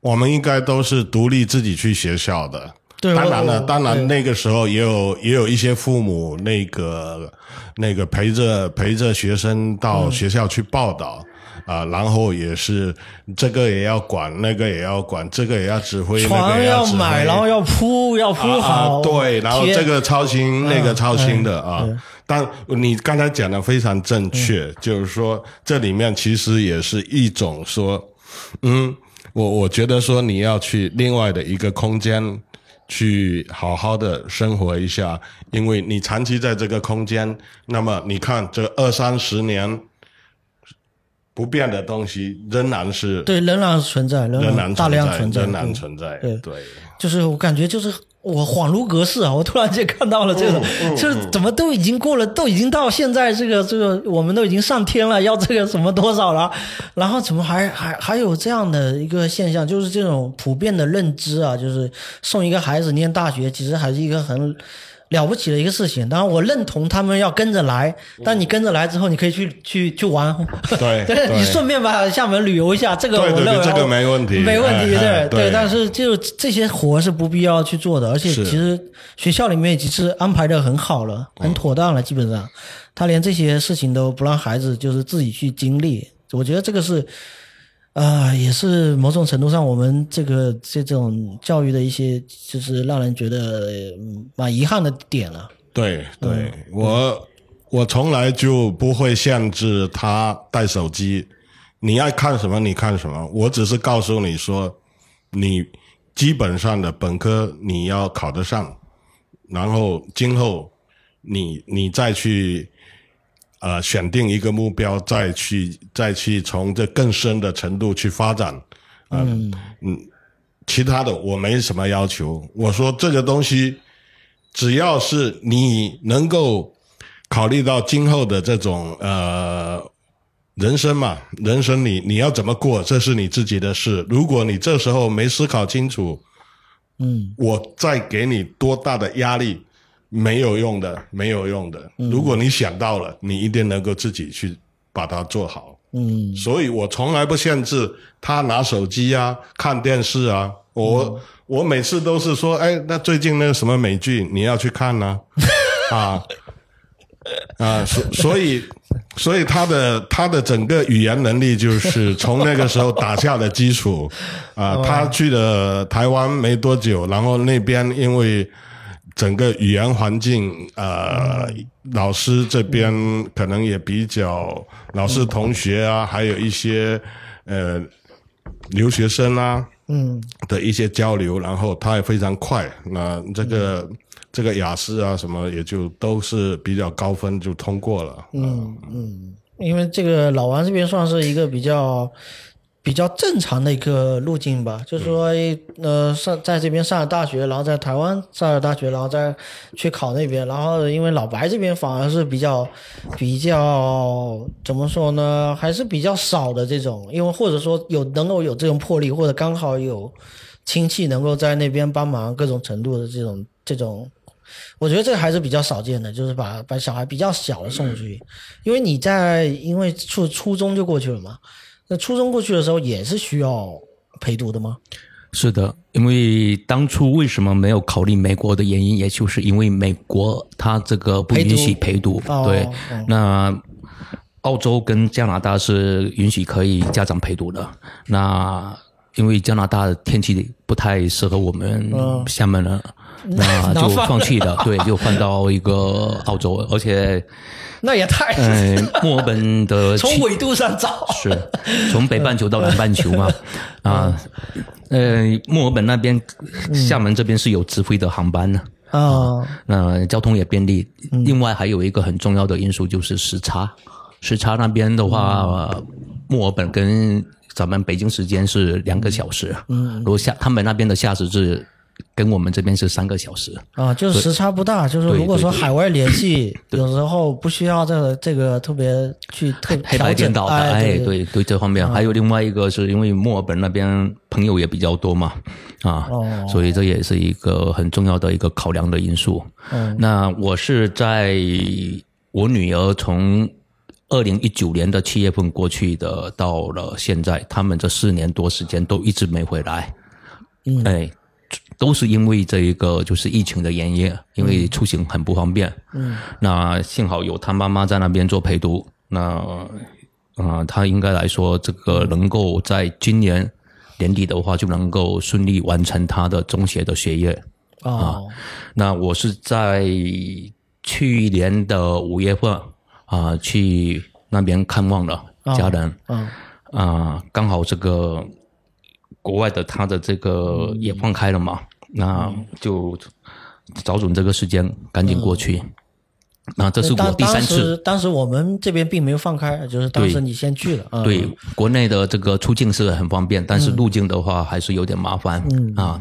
Speaker 3: 我们应该都是独立自己去学校的。
Speaker 1: 对
Speaker 3: 当然了，当然那个时候也有也有一些父母那个那个陪着陪着学生到学校去报道。啊，然后也是这个也要管，那个也要管，这个也要指挥，那
Speaker 1: 床
Speaker 3: 个指挥
Speaker 1: 买，然后要铺，要铺好。
Speaker 3: 啊，对，然后这个操心，那个操心的啊。但你刚才讲的非常正确，
Speaker 1: 嗯
Speaker 3: 就是说这里面其实也是一种说，嗯，我我觉得说你要去另外的一个空间去好好的生活一下，因为你长期在这个空间，那么你看这二三十年不变的东西仍然是
Speaker 1: 对，仍然存在，仍
Speaker 3: 仍然
Speaker 1: 大量存在，
Speaker 3: 仍然存在，
Speaker 1: 对
Speaker 3: 对。
Speaker 1: 就是我感觉就是我恍如隔世啊！我突然间看到了这个，
Speaker 3: 嗯
Speaker 1: 就是怎么都已经过了，都已经到现在这个这个，我们都已经上天了，要这个什么多少了，然后怎么还还还有这样的一个现象，就是这种普遍的认知啊，就是送一个孩子念大学，其实还是一个很。了不起的一个事情，当然我认同他们要跟着来，但你跟着来之后，你可以去去去玩，
Speaker 3: 对
Speaker 1: 你顺便把厦门旅游一下，这个我认为
Speaker 3: 这个没问题。
Speaker 1: 没问题，
Speaker 3: 对
Speaker 1: 对但是就这些活是不必要去做的，而且其实学校里面已经是安排的很好了，很妥当了，基本上。他连这些事情都不让孩子就是自己去经历，我觉得这个是。啊、也是某种程度上，我们这个这种教育的一些，就是让人觉得嗯蛮遗憾的点了。
Speaker 3: 对对，我我从来就不会限制他带手机，你爱看什么你看什么，我只是告诉你说，你基本上的本科你要考得上，然后今后你你再去呃选定一个目标，再去再去从这更深的程度去发展，嗯嗯，其他的我没什么要求，我说这个东西。只要是你能够考虑到今后的这种呃人生嘛，人生你你要怎么过，这是你自己的事。如果你这时候没思考清楚，
Speaker 1: 嗯，
Speaker 3: 我再给你多大的压力，没有用的，没有用的。如果你想到了，你一定能够自己去把它做好。
Speaker 1: 嗯，
Speaker 3: 所以我从来不限制他拿手机啊、看电视啊。我、我每次都是说，哎，那最近那个什么美剧你要去看呢、啊？啊，所所以所以他的他的整个语言能力就是从那个时候打下的基础啊。他去了台湾没多久，然后那边因为整个语言环境，呃，老师这边可能也比较，老师同学啊，还有一些呃留学生啊，
Speaker 1: 嗯，
Speaker 3: 的一些交流，然后他也非常快，那这个、这个雅思啊什么也就都是比较高分就通过了。嗯，
Speaker 1: 因为这个老王这边算是一个比较比较正常的一个路径吧，就是说，呃，上在这边上了大学，然后在台湾上了大学，然后再去考那边，然后因为老白这边反而是比较比较怎么说呢，还是比较少的这种，因为或者说有能够有这种魄力，或者刚好有亲戚能够在那边帮忙各种程度的这种这种我觉得这个还是比较少见的，就是把把小孩比较小的送出去，因为你在因为初初中就过去了嘛，那初中过去的时候也是需要陪读的吗？
Speaker 2: 是的，因为当初为什么没有考虑美国的原因，也就是因为美国它这个不允许陪读。
Speaker 1: 哦
Speaker 2: 对，
Speaker 1: 哦
Speaker 2: 那澳洲跟加拿大是允许可以家长陪读的。那因为加拿大的天气不太适合我们厦门人，那 就放弃了。对，就换到一个澳洲，而且
Speaker 1: 那也太、
Speaker 2: 呃，墨尔本的
Speaker 1: 从纬度上找，
Speaker 2: 是从北半球到南半球嘛，啊，呃，墨尔本那边、厦门这边是有直飞的航班的，
Speaker 1: 啊，
Speaker 2: 那交通也便利。另外还有一个很重要的因素就是时差，时差那边的话，呃墨尔本跟咱们北京时间是两个小时，嗯，如果夏他们那边的夏时是跟我们这边是三个小时。
Speaker 1: 啊，就是时差不大，就是如果说海外联系，有时候不需要这个这个特别去特
Speaker 2: 黑白
Speaker 1: 调整
Speaker 2: 颠倒的，
Speaker 1: 哎，
Speaker 2: 哎，
Speaker 1: 对，
Speaker 2: 对。对，这方面。还有另外一个是因为墨尔本那边朋友也比较多嘛，啊，
Speaker 1: 哦。
Speaker 2: 所以这也是一个很重要的一个考量的因素。
Speaker 1: 嗯。
Speaker 2: 那我是在我女儿从二零一九年的七月份过去的，到了现在，他们这四年多时间都一直没回来，
Speaker 1: 嗯。
Speaker 2: 哎。都是因为这一个就是疫情的原因，因为出行很不方便。
Speaker 1: 嗯，
Speaker 2: 那幸好有他妈妈在那边做陪读，那啊、呃他应该来说，这个能够在今年年底的话，就能够顺利完成他的中学的学业。
Speaker 1: 哦，
Speaker 2: 那我是在去年的五月份啊、去那边看望了家人。
Speaker 1: 嗯
Speaker 2: 啊、刚好这个国外的他的这个也放开了嘛，那就找准这个时间赶紧过去。那这是我第三次
Speaker 1: 当时当时我们这边并没有放开，就是当时你先去了，嗯
Speaker 2: 对，国内的这个出境是很方便，但是入境的话还是有点麻烦。嗯啊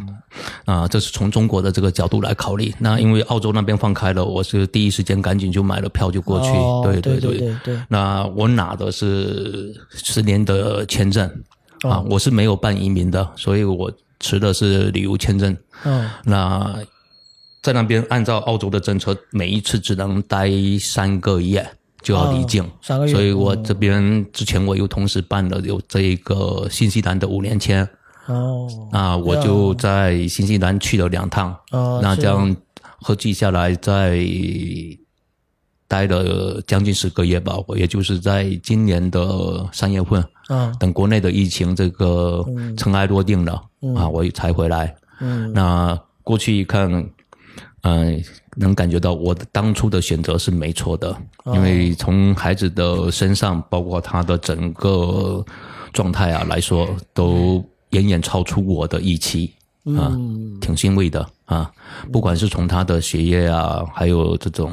Speaker 2: 啊，这是从中国的这个角度来考虑。那因为澳洲那边放开了，我是第一时间赶紧就买了票就过去。
Speaker 1: 哦
Speaker 2: 对
Speaker 1: 对
Speaker 2: 对
Speaker 1: 对对
Speaker 2: 那我拿的是十年的签证
Speaker 1: 哦
Speaker 2: 啊，我是没有办移民的，所以我持的是旅游签证。
Speaker 1: 嗯。
Speaker 2: 那在那边按照澳洲的政策，每一次只能待三个月就要离境，
Speaker 1: 哦三个月。
Speaker 2: 所以我这边之前我又同时办了有这一个新西兰的五年签，
Speaker 1: 哦。
Speaker 2: 啊，我就在新西兰去了两趟，
Speaker 1: 哦
Speaker 2: 那这样合计下来在待了将近十个月吧，我也就是在今年的三月份，
Speaker 1: 嗯
Speaker 2: 等国内的疫情这个尘埃落定了、啊，我才回来。
Speaker 1: 嗯。
Speaker 2: 那过去一看，嗯、能感觉到我的当初的选择是没错的，
Speaker 1: 哦
Speaker 2: 因为从孩子的身上，包括他的整个状态啊来说，都远远超出我的预期啊，
Speaker 1: 嗯
Speaker 2: 挺欣慰的啊。不管是从他的学业啊，还有这种，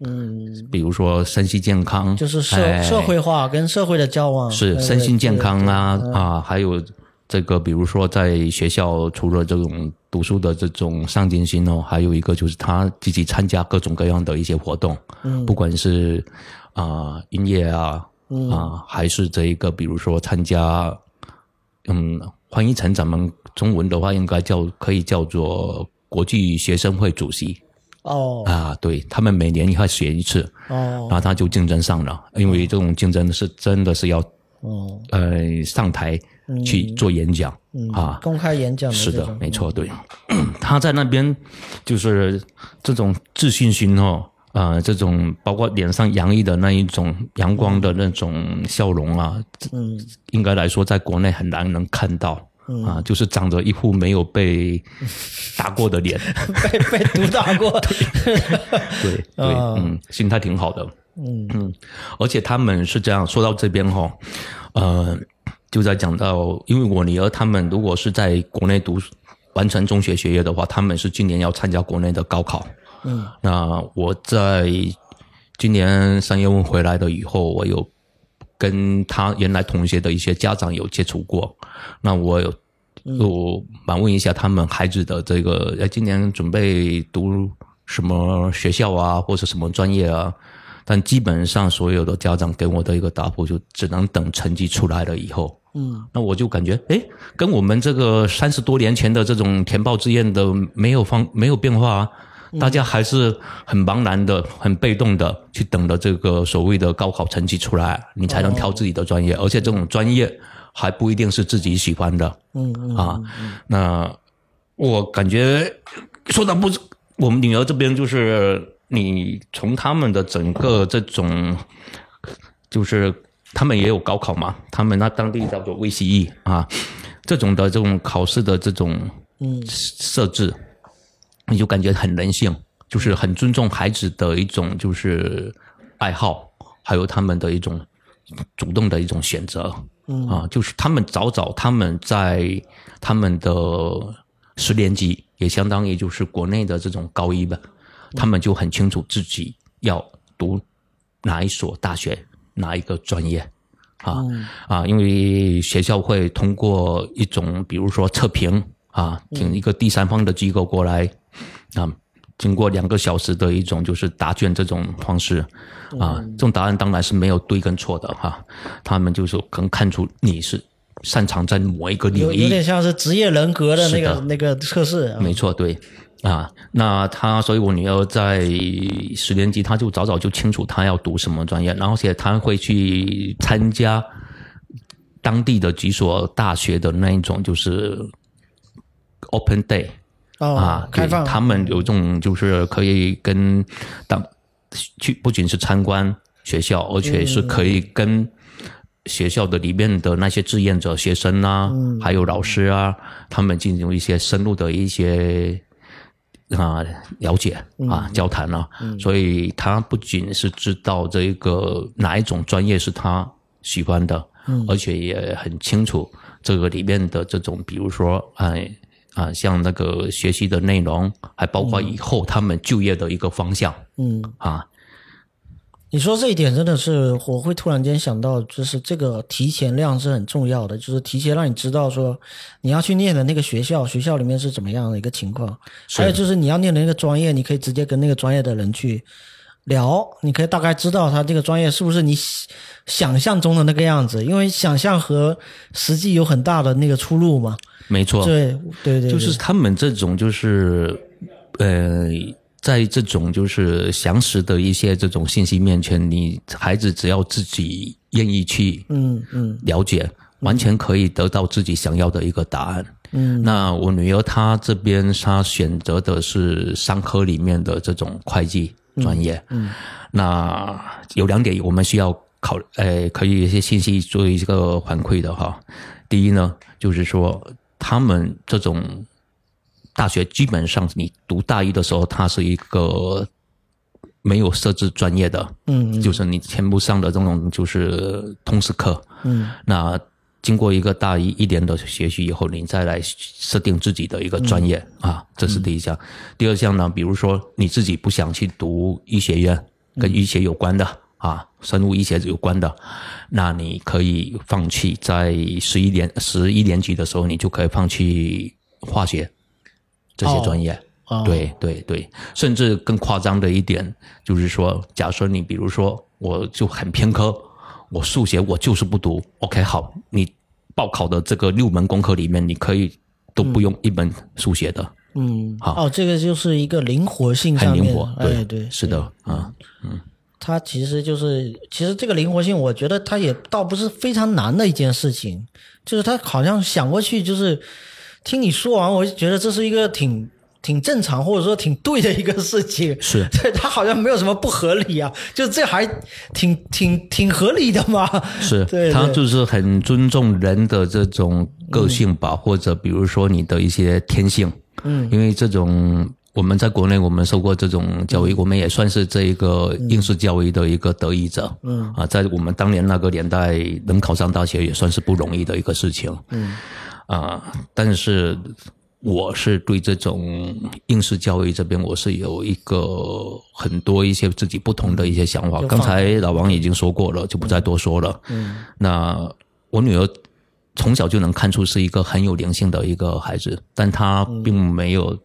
Speaker 1: 嗯，
Speaker 2: 比如说身心健康，
Speaker 1: 就是社
Speaker 2: 哎。
Speaker 1: 社会化跟社会的交往
Speaker 2: 是身心健康啊啊，还有这个，比如说在学校除了这种读书的这种上进心哦，还有一个就是他积极参加各种各样的一些活动，
Speaker 1: 嗯。
Speaker 2: 不管是啊、音乐啊啊，还是这一个，比如说参加，嗯，翻译成咱们中文的话，应该叫可以叫做国际学生会主席
Speaker 1: 哦
Speaker 2: 啊，对他们每年要学一次，
Speaker 1: 哦
Speaker 2: 然后他就竞争上了，因为这种竞争是真的是要
Speaker 1: 哦，
Speaker 2: 呃上台去做演讲、啊。
Speaker 1: 公开演讲
Speaker 2: 是的，没错，对。他在那边就是这种自信心哦，啊、这种包括脸上洋溢的那一种阳光的那种笑容啊，
Speaker 1: 嗯
Speaker 2: 应该来说在国内很难能看到。啊，就是长着一副没有被打过的脸，
Speaker 1: 被被毒打过，
Speaker 2: 对 对，
Speaker 1: 啊
Speaker 2: 嗯，心态挺好的，
Speaker 1: 嗯。
Speaker 2: 嗯，而且他们是这样说到这边哈，呃，就在讲到，因为我女儿他们如果是在国内读完成中学学业的话，他们是今年要参加国内的高考。
Speaker 1: 嗯，
Speaker 2: 那我在今年三月份回来的以后，我有跟他原来同学的一些家长有接触过，那我有我访问一下他们孩子的这个，哎，今年准备读什么学校啊，或者什么专业啊？但基本上所有的家长给我的一个答复，就只能等成绩出来了以后。
Speaker 1: 嗯，
Speaker 2: 那我就感觉，哎，跟我们这个三十多年前的这种填报志愿的没有方没有变化啊。大家还是很茫然的、很被动的去等着这个所谓的高考成绩出来，你才能挑自己的专业，而且这种专业还不一定是自己喜欢的。
Speaker 1: 嗯嗯
Speaker 2: 啊，那我感觉说到不，我们女儿这边就是你从他们的整个这种，就是他们也有高考嘛，他们那当地叫做 VCE 啊，这种的这种考试的这种
Speaker 1: 嗯。
Speaker 2: 设置，你就感觉很人性，就是很尊重孩子的一种就是爱好，还有他们的一种主动的一种选择。
Speaker 1: 嗯
Speaker 2: 啊，就是他们早早他们在他们的十年级，也相当于就是国内的这种高一吧，他们就很清楚自己要读哪一所大学，哪一个专业。啊、啊，因为学校会通过一种，比如说测评啊，请一个第三方的机构过来啊，经过两个小时的一种就是答卷这种方式啊，这种答案当然是没有对跟错的哈，他们就是可能看出你是擅长在某一个领域，
Speaker 1: 有有点像是职业人格的那个那个测试啊。
Speaker 2: 没错，对。啊，那他，所以我女儿在十年级，她就早早就清楚她要读什么专业，然后且她会去参加当地的几所大学的那一种，就是 open day
Speaker 1: 哦
Speaker 2: 啊，，对
Speaker 1: 开放，
Speaker 2: 他们有这种就是可以跟当去，不仅是参观学校，而且是可以跟学校的里面的那些志愿者、学生啊，还有老师啊，他们进行一些深入的一些啊了解啊交谈啊，所以他不仅是知道这个哪一种专业是他喜欢的，而且也很清楚这个里面的这种，比如说哎。啊，像那个学习的内容，还包括以后他们就业的一个方向
Speaker 1: 嗯，
Speaker 2: 啊，
Speaker 1: 你说这一点真的是，我会突然间想到，就是这个提前量是很重要的，就是提前让你知道说你要去念的那个学校，学校里面是怎么样的一个情况，还有就是你要念的那个专业，你可以直接跟那个专业的人去聊，你可以大概知道他这个专业是不是你想想象中的那个样子，因为想象和实际有很大的那个出入嘛。
Speaker 2: 没错，
Speaker 1: 对对对，
Speaker 2: 就是他们这种就是呃，在这种就是详实的一些这种信息面前，你孩子只要自己愿意去
Speaker 1: 嗯嗯
Speaker 2: 了解，完全可以得到自己想要的一个答案。
Speaker 1: 嗯，
Speaker 2: 那我女儿她这边她选择的是商科里面的这种会计专业。嗯，那有两点我们需要考，呃，可以一些信息做一个反馈的哈。第一呢，就是说他们这种大学基本上你读大一的时候，它是一个没有设置专业的，
Speaker 1: 嗯
Speaker 2: 就是你全部上的这种就是通识课，
Speaker 1: 嗯。
Speaker 2: 那经过一个大一一年的学习以后，你再来设定自己的一个专业、啊，这是第一项。第二项呢，比如说你自己不想去读医学院，跟医学有关的、啊，生物医学有关的，那你可以放弃在十一年十一年级的时候，你就可以放弃化学这些专业。
Speaker 1: 哦
Speaker 2: 对对对，甚至更夸张的一点就是说，假设你比如说，我就很偏科，我数学我就是不读，OK，好，你报考的这个六门功课里面，你可以都不用一门数学的，
Speaker 1: 嗯，
Speaker 2: 好
Speaker 1: 哦，这个就是一个灵活性
Speaker 2: 很
Speaker 1: 上面，
Speaker 2: 灵活，
Speaker 1: 哎对，
Speaker 2: 是的啊，
Speaker 1: 它其实就是，其实这个灵活性，我觉得它也倒不是非常难的一件事情，就是他好像想过去，就是听你说完，我就觉得这是一个挺挺正常，或者说挺对的一个事情。
Speaker 2: 是
Speaker 1: 对他好像没有什么不合理啊，就这还挺挺挺合理的嘛。
Speaker 2: 是他就是很尊重人的这种个性吧，或者比如说你的一些天性，
Speaker 1: 嗯，
Speaker 2: 因为这种我们在国内我们受过这种教育，我们也算是这一个应试教育的一个得益者，嗯啊，在我们当年那个年代能考上大学也算是不容易的一个事情，嗯啊，但是。我是对这种应试教育这边，我是有一个很多一些自己不同的一些想法。
Speaker 1: 就
Speaker 2: 刚才老王已经说过了，就不再多说了。嗯，那我女儿从小就能看出是一个很有灵性的一个孩子，但她并没有，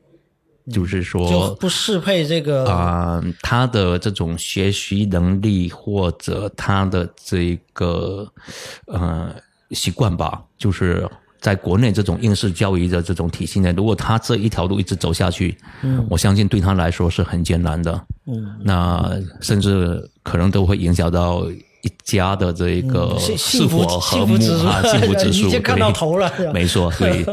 Speaker 2: 就是说
Speaker 1: 就
Speaker 2: 说
Speaker 1: 不适配这个
Speaker 2: 啊、他的这种学习能力或者他的这个呃习惯吧，就是。在国内这种应试教育的这种体系内，如果他这一条路一直走下去，嗯，我相信对他来说是很艰难的，
Speaker 1: 嗯，
Speaker 2: 那甚至可能都会影响到一家的这个
Speaker 1: 幸福
Speaker 2: 否和睦啊，幸福指数
Speaker 1: 已经看到头了，
Speaker 2: 没错，所以，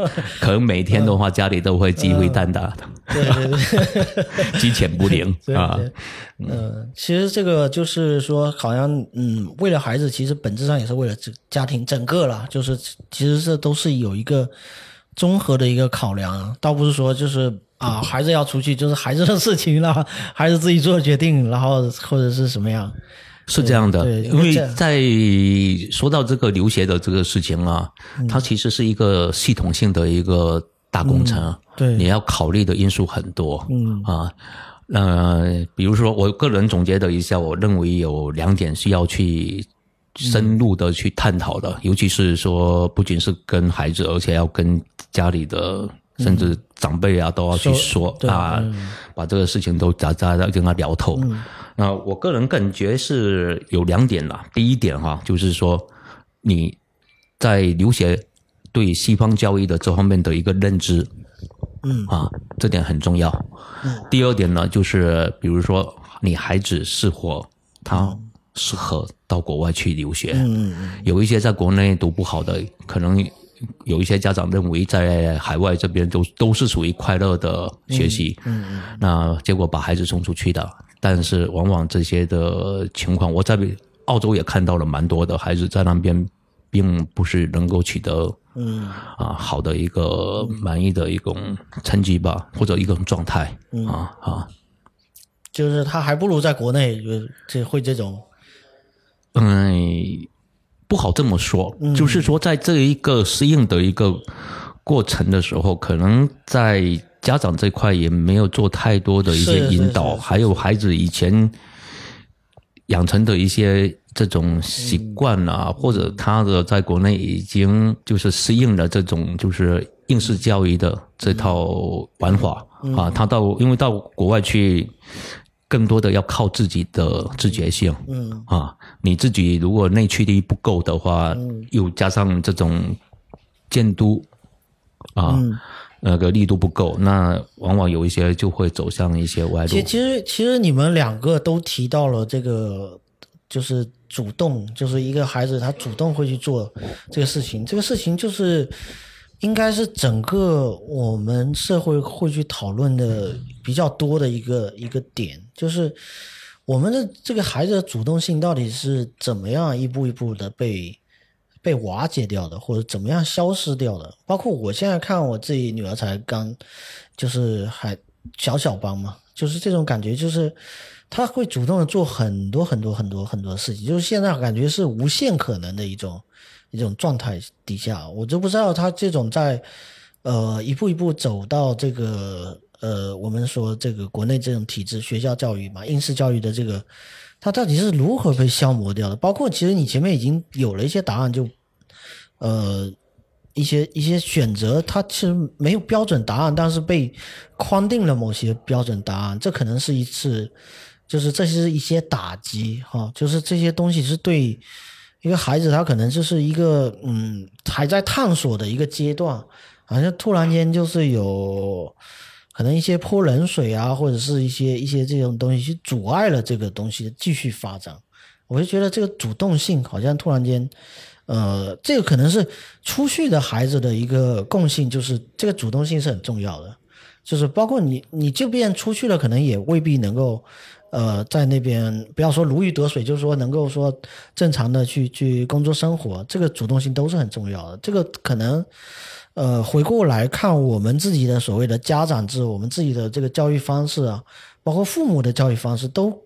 Speaker 2: 可能每天的话，家里都会鸡飞蛋打的，
Speaker 1: 对对对。
Speaker 2: 鸡犬不宁 啊。
Speaker 1: 对，嗯，其实这个就是说，好像嗯，为了孩子，其实本质上也是为了这家庭整个了，就是其实这都是有一个综合的一个考量啊，倒不是说就是啊，孩子要出去就是孩子的事情了，孩子自己做决定，然后或者是什么样，
Speaker 2: 是这样的，因为在说到这个留学的这个事情啊，
Speaker 1: 嗯。
Speaker 2: 它其实是一个系统性的一个大工程，
Speaker 1: 对。
Speaker 2: 你要考虑的因素很多，
Speaker 1: 嗯。
Speaker 2: 啊，呃，比如说我个人总结的一下，我认为有两点需要去深入的去探讨的，尤其是说不仅是跟孩子，而且要跟家里的甚至长辈啊都要去说
Speaker 1: 对
Speaker 2: 啊，把这个事情都大家跟他聊透。那我个人感觉是有两点啦，第一点哈，就是说你在留学对西方教育的这方面的一个认知，
Speaker 1: 嗯。
Speaker 2: 啊，这点很重要。第二点呢，就是比如说你孩子是否他适合到国外去留学，
Speaker 1: 嗯嗯
Speaker 2: 有一些在国内读不好的，可能有一些家长认为在海外这边都都是属于快乐的学习，
Speaker 1: 嗯嗯。
Speaker 2: 那结果把孩子送出去的，但是往往这些的情况，我在澳洲也看到了蛮多的孩子在那边，并不是能够取得
Speaker 1: 嗯。
Speaker 2: 啊好的一个满意的一种成绩吧，或者一种状态
Speaker 1: 嗯。
Speaker 2: 啊啊。
Speaker 1: 就是他还不如在国内，就这会这种，
Speaker 2: 嗯，不好这么说，就是说在这一个适应的一个过程的时候，可能在家长这块也没有做太多的一些引导，还有孩子以前养成的一些这种习惯啊，或者他的在国内已经就是适应了这种就是应试教育的这套玩法、啊，他到因为到国外去。更多的要靠自己的自觉性，
Speaker 1: 嗯。
Speaker 2: 啊，你自己如果内驱力不够的话，又加上这种监督啊，
Speaker 1: 嗯
Speaker 2: 那个力度不够，那往往有一些就会走向一些歪路
Speaker 1: 其。其实其实你们两个都提到了这个，就是主动，就是一个孩子他主动会去做这个事情，这个事情就是应该是整个我们社会会去讨论的比较多的一个一个点，就是我们的这个孩子的主动性到底是怎么样一步一步的被被瓦解掉的，或者怎么样消失掉的。包括我现在看我自己女儿才刚，就是还小小班嘛，就是这种感觉，就是她会主动的做很多很多很多很多事情，就是现在感觉是无限可能的一种一种状态底下，我就不知道她这种在呃一步一步走到这个呃我们说这个国内这种体制学校教育嘛，应试教育的这个。它到底是如何被消磨掉的？包括其实你前面已经有了一些答案，就呃一些一些选择，它其实没有标准答案，但是被框定了某些标准答案，这可能是一次，就是这是一些打击哈，就是这些东西是对一个孩子，他可能就是一个嗯还在探索的一个阶段，好像突然间就是有。可能一些泼冷水啊，或者是一些一些这种东西去阻碍了这个东西继续发展，我就觉得这个主动性好像突然间，呃，这个可能是出去的孩子的一个共性，就是这个主动性是很重要的，就是包括你，你就便出去了，可能也未必能够，呃，在那边不要说如鱼得水，就是说能够说正常的去去工作生活，这个主动性都是很重要的，这个可能。呃，回过来看我们自己的所谓的家长制，我们自己的这个教育方式啊，包括父母的教育方式，都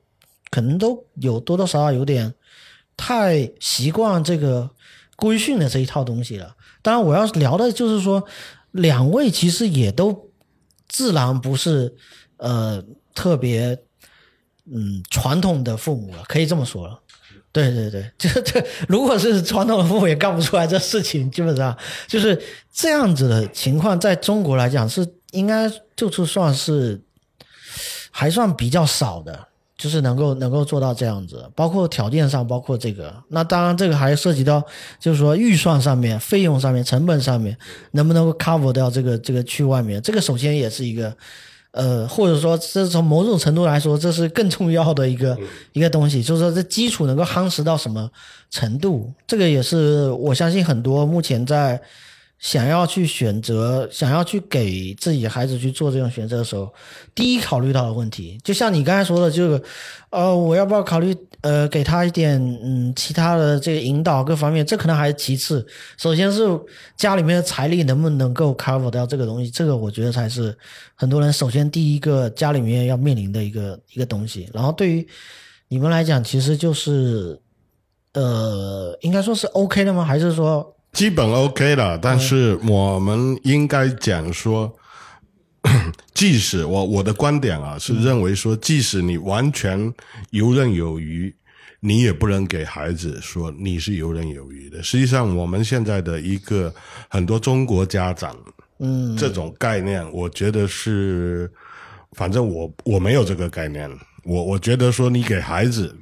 Speaker 1: 可能都有多多少少有点太习惯这个规训的这一套东西了。当然，我要聊的就是说，两位其实也都自然不是呃特别嗯传统的父母了，可以这么说了。对对对，这这 如果是传统的父母也干不出来这事情，基本上就是这样子的情况，在中国来讲是应该就是算是还算比较少的，就是能够能够做到这样子，包括条件上，包括这个，那当然这个还涉及到就是说预算上面、费用上面、成本上面能不能够 cover 掉这个这个去外面，这个首先也是一个。呃，或者说，这从某种程度来说，这是更重要的一个一个东西，就是说，这基础能够夯实到什么程度，这个也是我相信很多目前在想要去选择、想要去给自己孩子去做这种选择的时候，第一考虑到的问题，就像你刚才说的，这个，呃，我要不要考虑呃给他一点嗯其他的这个引导各方面，这可能还是其次，首先是家里面的财力能不能够 cover 掉这个东西，这个我觉得才是很多人首先第一个家里面要面临的一个一个东西。然后对于你们来讲，其实就是呃，应该说是 OK 的吗？还是说
Speaker 3: 基本 OK 了，但是我们应该讲说，即使我我的观点啊是认为说，即使你完全游刃有余，你也不能给孩子说你是游刃有余的。实际上，我们现在的一个很多中国家长
Speaker 1: 嗯
Speaker 3: 这种概念，我觉得是，反正我我没有这个概念。我我觉得说，你给孩子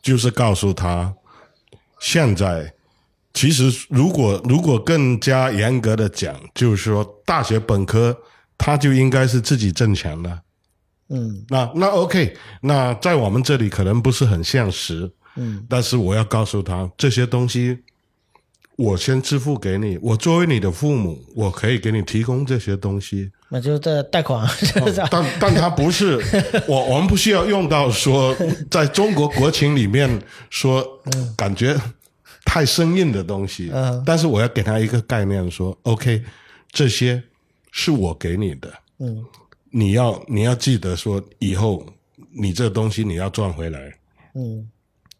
Speaker 3: 就是告诉他，现在其实如果如果更加严格的讲，就是说大学本科他就应该是自己挣钱的。
Speaker 1: 嗯
Speaker 3: 那那 OK，那在我们这里可能不是很现实，
Speaker 1: 嗯，
Speaker 3: 但是我要告诉他这些东西，我先支付给你，我作为你的父母，我可以给你提供这些东西，
Speaker 1: 那就是贷款？
Speaker 3: 但但他不是我，我们不需要用到说在中国国情里面说感觉太生硬的东西，
Speaker 1: 嗯。
Speaker 3: 但是我要给他一个概念说，OK，这些是我给你的，
Speaker 1: 嗯。
Speaker 3: 你要你要记得说，以后你这东西你要赚回来。
Speaker 1: 嗯。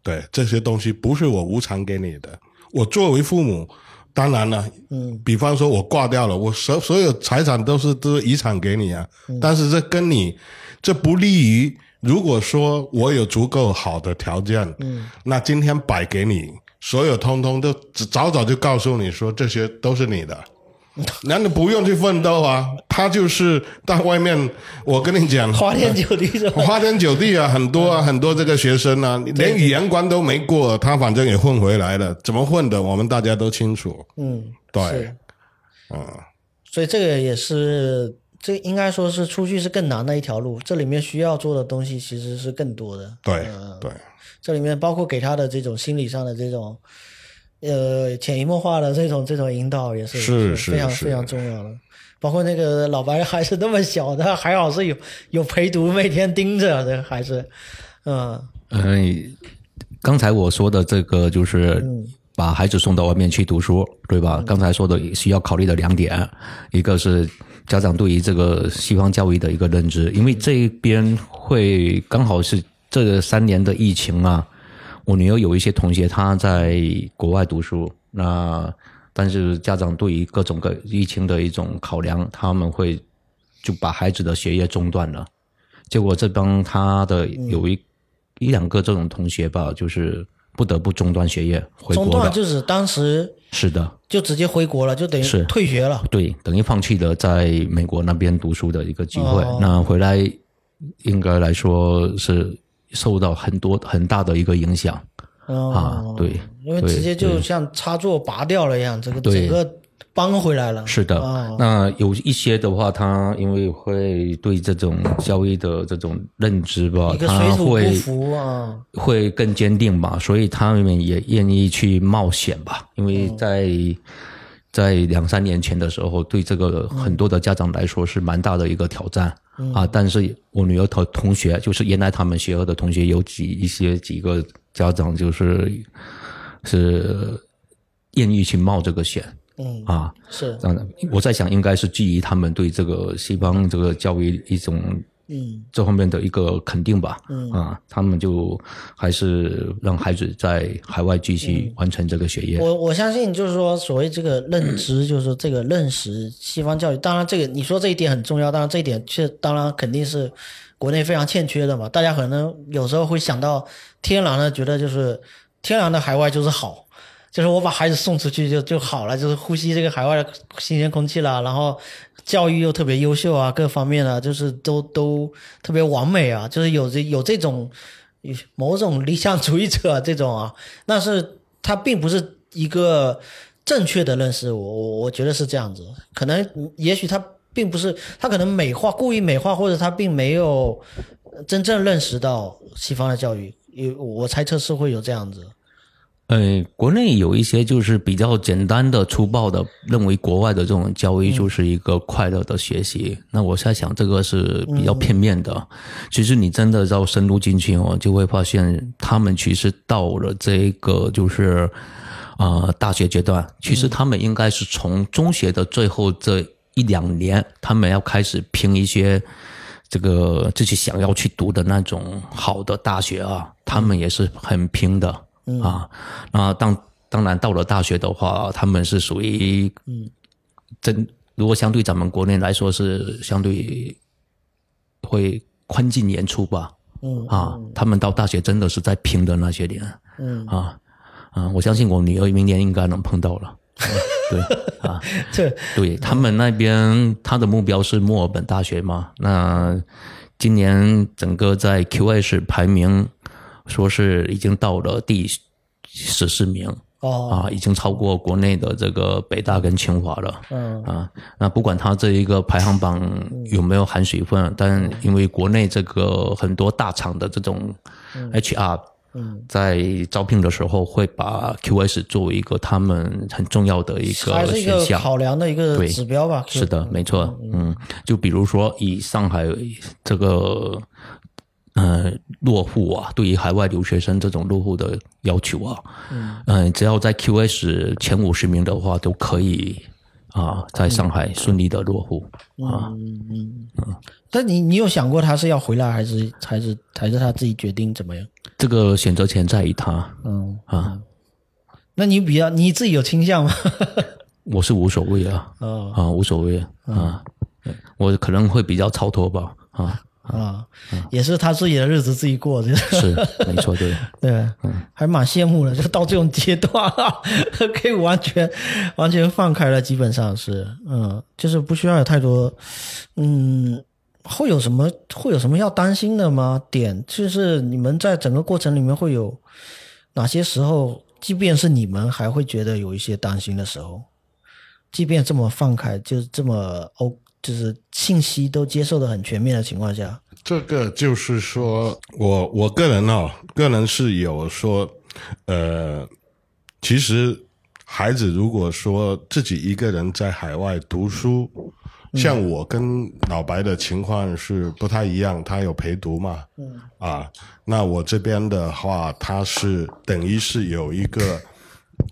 Speaker 3: 对，这些东西不是我无偿给你的。我作为父母，当然了，
Speaker 1: 嗯，
Speaker 3: 比方说我挂掉了，我所所有财产都是都是遗产给你啊。
Speaker 1: 嗯。
Speaker 3: 但是这跟你这不利于，如果说我有足够好的条件，嗯，那今天摆给你，所有通通都早早就告诉你说这些都是你的。那你不用去奋斗啊，他就是到外面，我跟你讲，
Speaker 1: 花天酒地是吧？
Speaker 3: 花天酒地啊，很多啊，很多这个学生啊，连语言关都没过，他反正也混回来了。怎么混的，我们大家都清楚。
Speaker 1: 嗯，
Speaker 3: 对
Speaker 1: 是，
Speaker 3: 嗯，
Speaker 1: 所以这个也是，这应该说是出去是更难的一条路。这里面需要做的东西其实是更多的。
Speaker 3: 对
Speaker 1: 嗯
Speaker 3: 对，
Speaker 1: 这里面包括给他的这种心理上的这种，呃，潜移默化的这种这种引导，也是
Speaker 3: 是
Speaker 1: 非常非常重要的。包括那个老白还是那么小的，还好是有有陪读，每天盯着的还是，嗯
Speaker 2: 嗯，刚才我说的这个就是
Speaker 1: 嗯
Speaker 2: 把孩子送到外面去读书，对吧？刚才说的需要考虑的两点，一个是家长对于这个西方教育的一个认知，因为这边会刚好是这三年的疫情啊，我女儿有一些同学她在国外读书，那但是家长对于各种各疫情的一种考量，他们会就把孩子的学业中断了。结果这帮他的有一、一两个这种同学吧，就是不得不中断学业回国了。
Speaker 1: 断就是当时
Speaker 2: 是的，
Speaker 1: 就直接回国了，就等于
Speaker 2: 是
Speaker 1: 退学了。
Speaker 2: 对，等于放弃了在美国那边读书的一个机会。
Speaker 1: 哦
Speaker 2: 那回来应该来说是受到很多很大的一个影响。
Speaker 1: 哦。
Speaker 2: 啊对对
Speaker 1: 因为直接就像插座拔掉了一样，这个
Speaker 2: 对。
Speaker 1: 整个搬回来了。
Speaker 2: 是的，
Speaker 1: 哦。
Speaker 2: 那有一些的话，他因为会对这种交易的这种认知吧他会会更坚定吧，所以他们也愿意去冒险吧，因为在、在两三年前的时候，对这个很多的家长来说是蛮大的一个挑战、啊。但是我女儿的同学，就是原来他们学校的同学有几一些几个家长就是是愿意去冒这个险
Speaker 1: 嗯，
Speaker 2: 啊。
Speaker 1: 是，
Speaker 2: 当然，我在想，应该是基于他们对这个西方这个教育一种
Speaker 1: 嗯
Speaker 2: 这方面的一个肯定吧。
Speaker 1: 嗯
Speaker 2: 啊，他们就还是让孩子在海外继续完成这个学业。
Speaker 1: 我我相信，就是说，所谓这个认知，就是说这个认识西方教育。当然，这个你说这一点很重要，当然这一点确当然肯定是国内非常欠缺的嘛。大家可能有时候会想到天然的觉得就是天然的海外就是好，就是我把孩子送出去就就好了，就是呼吸这个海外的新鲜空气啦，然后教育又特别优秀啊，各方面啊，就是都都特别完美啊，就是有这有这种某种理想主义者这种啊，但是他并不是一个正确的认识，我我我觉得是这样子，可能也许他并不是他可能美化故意美化，或者他并没有真正认识到西方的教育，有我猜测是会有这样子。
Speaker 2: 呃，国内有一些就是比较简单的、粗暴的，认为国外的这种教育就是一个快乐的学习。那我在想，这个是比较片面的。其实你真的要深入进去哦，就会发现他们其实到了这个就是啊、呃大学阶段，其实他们应该是从中学的最后这一两年，他们要开始拼一些。这个自己想要去读的那种好的大学啊，他们也是很拼的、啊。那当当然到了大学的话，他们是属于嗯，真如果相对咱们国内来说是相对会宽进严出吧。
Speaker 1: 嗯
Speaker 2: 啊，他们到大学真的是在拼的那些年。
Speaker 1: 嗯
Speaker 2: 啊啊，我相信我女儿明年应该能碰到了。对啊，
Speaker 1: 这
Speaker 2: 对他们那边他的目标是墨尔本大学嘛，那今年整个在 QS 排名说是已经到了第十四名。
Speaker 1: 哦，
Speaker 2: 啊，已经超过国内的这个北大跟清华了。
Speaker 1: 嗯
Speaker 2: 啊，那不管它这一个排行榜有没有含水分，但因为国内这个很多大厂的这种 HR，
Speaker 1: 嗯，
Speaker 2: 在招聘的时候会把 QS 作为一个他们很重要的一
Speaker 1: 个
Speaker 2: 选项。
Speaker 1: 考量的一个指标吧。
Speaker 2: 是的，没错，嗯，就比如说以上海这个呃落户啊，对于海外留学生这种落户的要求啊，嗯、只要在 QS 前五十名的话，都可以啊，在上海顺利的落户啊。
Speaker 1: 嗯嗯但你你有想过他是要回来，还是还是还是他自己决定怎么样？
Speaker 2: 这个选择权在于他
Speaker 1: 嗯，
Speaker 2: 啊，
Speaker 1: 那你比较你自己有倾向吗？
Speaker 2: 我是无所谓啊，
Speaker 1: 哦。
Speaker 2: 啊，无所谓啊，我可能会比较超脱吧，啊，
Speaker 1: 啊，也是他自己的日子自己过，就是
Speaker 2: 是没错，对。
Speaker 1: 对，还蛮羡慕的，就到这种阶段了，可以完全完全放开了，基本上是，嗯，就是不需要有太多，嗯，会有什么会有什么要担心的吗？点就是你们在整个过程里面会有哪些时候，即便是你们还会觉得有一些担心的时候，即便这么放开，就是这么哦，就是信息都接受的很全面的情况下，
Speaker 3: 这个就是说我我个人哦，个人是有说，呃，其实孩子如果说自己一个人在海外读书，像我跟老白的情况是不太一样，他有陪读嘛，嗯，啊，那我这边的话，他是等于是有一个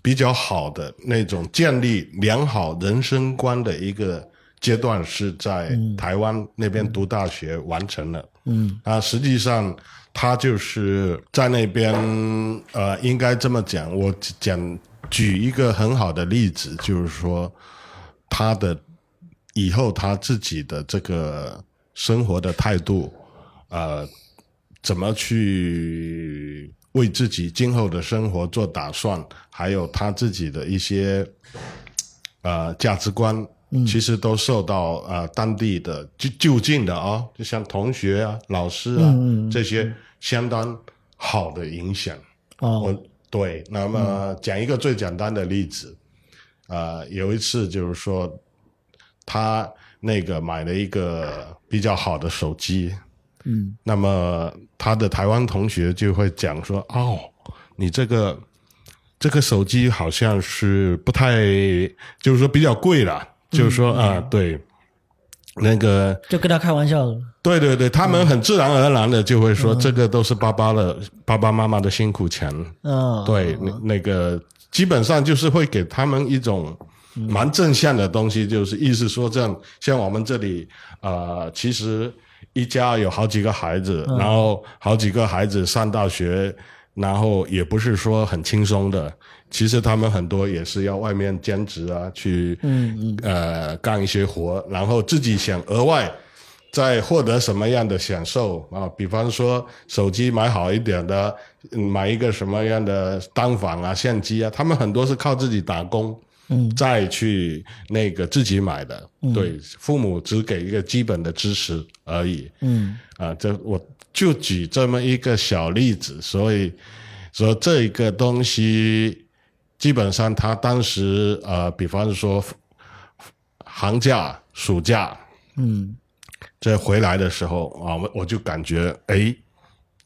Speaker 3: 比较好的那种建立良好人生观的一个阶段，是在台湾那边读大学完成了。嗯，啊，实际上他就是在那边，呃，应该这么讲，我讲举一个很好的例子，就是说他的以后他自己的这个生活的态度，呃，怎么去为自己今后的生活做打算，还有他自己的一些呃价值观，其实都受到呃当地的就就近的啊、就像同学啊、老师啊、这些相当好的影响。
Speaker 1: 哦，
Speaker 3: 我对，那么讲一个最简单的例子，呃，有一次就是说，他那个买了一个比较好的手机，
Speaker 1: 嗯，
Speaker 3: 那么他的台湾同学就会讲说，哦，你这个这个手机好像是不太，就是说比较贵了，就是说啊、对，那个
Speaker 1: 就跟他开玩笑了。
Speaker 3: 对对对，他们很自然而然的就会说，这个都是爸爸的爸爸妈妈的辛苦钱。
Speaker 1: 嗯，
Speaker 3: 对，那那个基本上就是会给他们一种蛮正向的东西，就是意思说这样，像我们这里啊，其实一家有好几个孩子，然后好几个孩子上大学，然后也不是说很轻松的。其实他们很多也是要外面兼职啊，去嗯呃干一些活，然后自己想额外再获得什么样的享受啊？比方说手机买好一点的，嗯买一个什么样的单反啊、相机啊，他们很多是靠自己打工，嗯，再去那个自己买的，对，父母只给一个基本的支持而已，
Speaker 1: 嗯，
Speaker 3: 啊，这我就举这么一个小例子，所以说这一个东西基本上他当时呃，比方说寒假、暑假，
Speaker 1: 嗯，
Speaker 3: 这回来的时候啊，我我就感觉哎，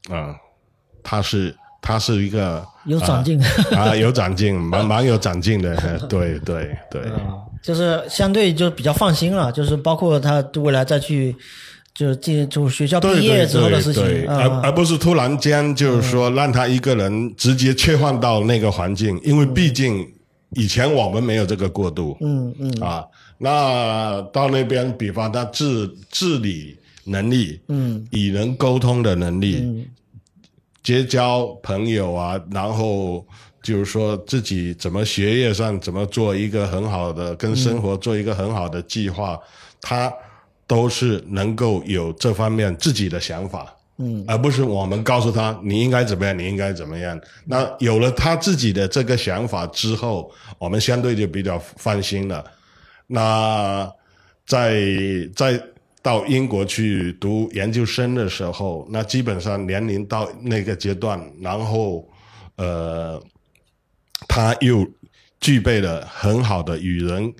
Speaker 3: 啊、他是他是一个
Speaker 1: 有长进，
Speaker 3: 啊有长进，蛮 蛮有长进的，对对对。
Speaker 1: 就是相对就比较放心了，就是包括他未来再去就是进就学校毕业之后的事
Speaker 3: 对对，
Speaker 1: 情
Speaker 3: 而
Speaker 1: 啊，
Speaker 3: 而不是突然间就是说让他一个人直接切换到那个环境，因为毕竟以前我们没有这个过渡，
Speaker 1: 嗯嗯。
Speaker 3: 啊，那到那边，比方他治治理能力，
Speaker 1: 嗯，
Speaker 3: 与人沟通的能力，结交朋友啊，然后就是说自己怎么学业上怎么做一个很好的，跟生活做一个很好的计划，他都是能够有这方面自己的想法，嗯，而不是我们告诉他你应该怎么样，你应该怎么样。那有了他自己的这个想法之后，我们相对就比较放心了。那在在到英国去读研究生的时候，那基本上年龄到那个阶段，然后呃，他又具备了很好的与人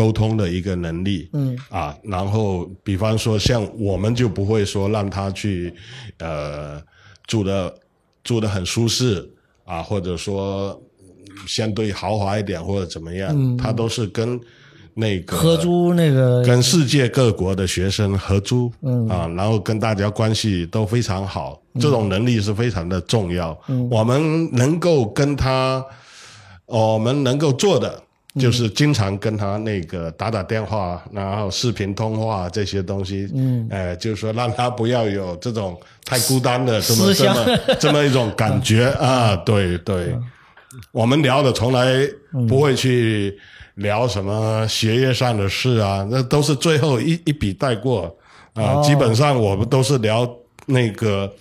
Speaker 3: 沟通的一个能力，嗯啊，然后比方说像我们就不会说让他去呃住的住的很舒适啊，或者说相对豪华一点或者怎么样，他都是跟。那个
Speaker 1: 合租那个
Speaker 3: 跟世界各国的学生合租，嗯啊，然后跟大家关系都非常好，这种能力是非常的重要。嗯，我们能够跟他，我们能够做的就是经常跟他那个打打电话，然后视频通话这些东西。嗯，哎，就是说让他不要有这种太孤单的这么这么这么一种感觉啊。对对，我们聊的从来不会去。聊什么学业上的事啊？那都是最后一一笔带过啊。基本上我们都是聊那个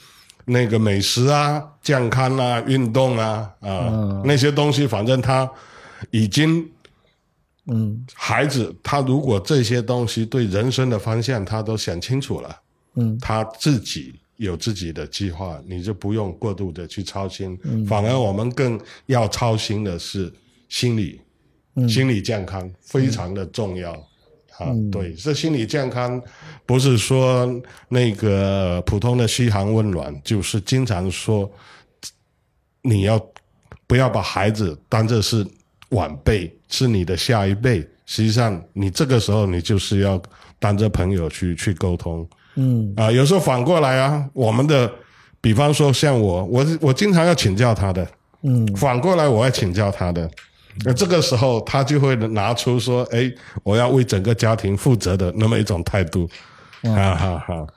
Speaker 3: 那个美食啊、健康啊、运动啊啊那些东西。反正他已经，嗯，孩子他如果这些东西对人生的方向他都想清楚了，嗯，他自己有自己的计划，你就不用过度的去操心。嗯。反而我们更要操心的是心理。心理健康非常的重要，啊，对，这心理健康不是说那个普通的嘘寒问暖，就是经常说你要不要把孩子当做是晚辈，是你的下一辈。实际上，你这个时候你就是要当着朋友去去沟通，嗯，啊，有时候反过来啊，我们的，比方说像我，我我经常要请教他的，嗯，反过来我要请教他的。那这个时候，他就会拿出说：“哎，我要为整个家庭负责的那么一种态度。”哈哈哈，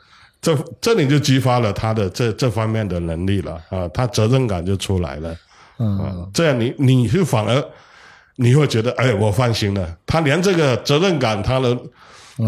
Speaker 3: 这这里就激发了他的这这方面的能力了啊，他责任感就出来了。嗯，这样你你是反而你会觉得，哎，我放心了。他连这个责任感，他能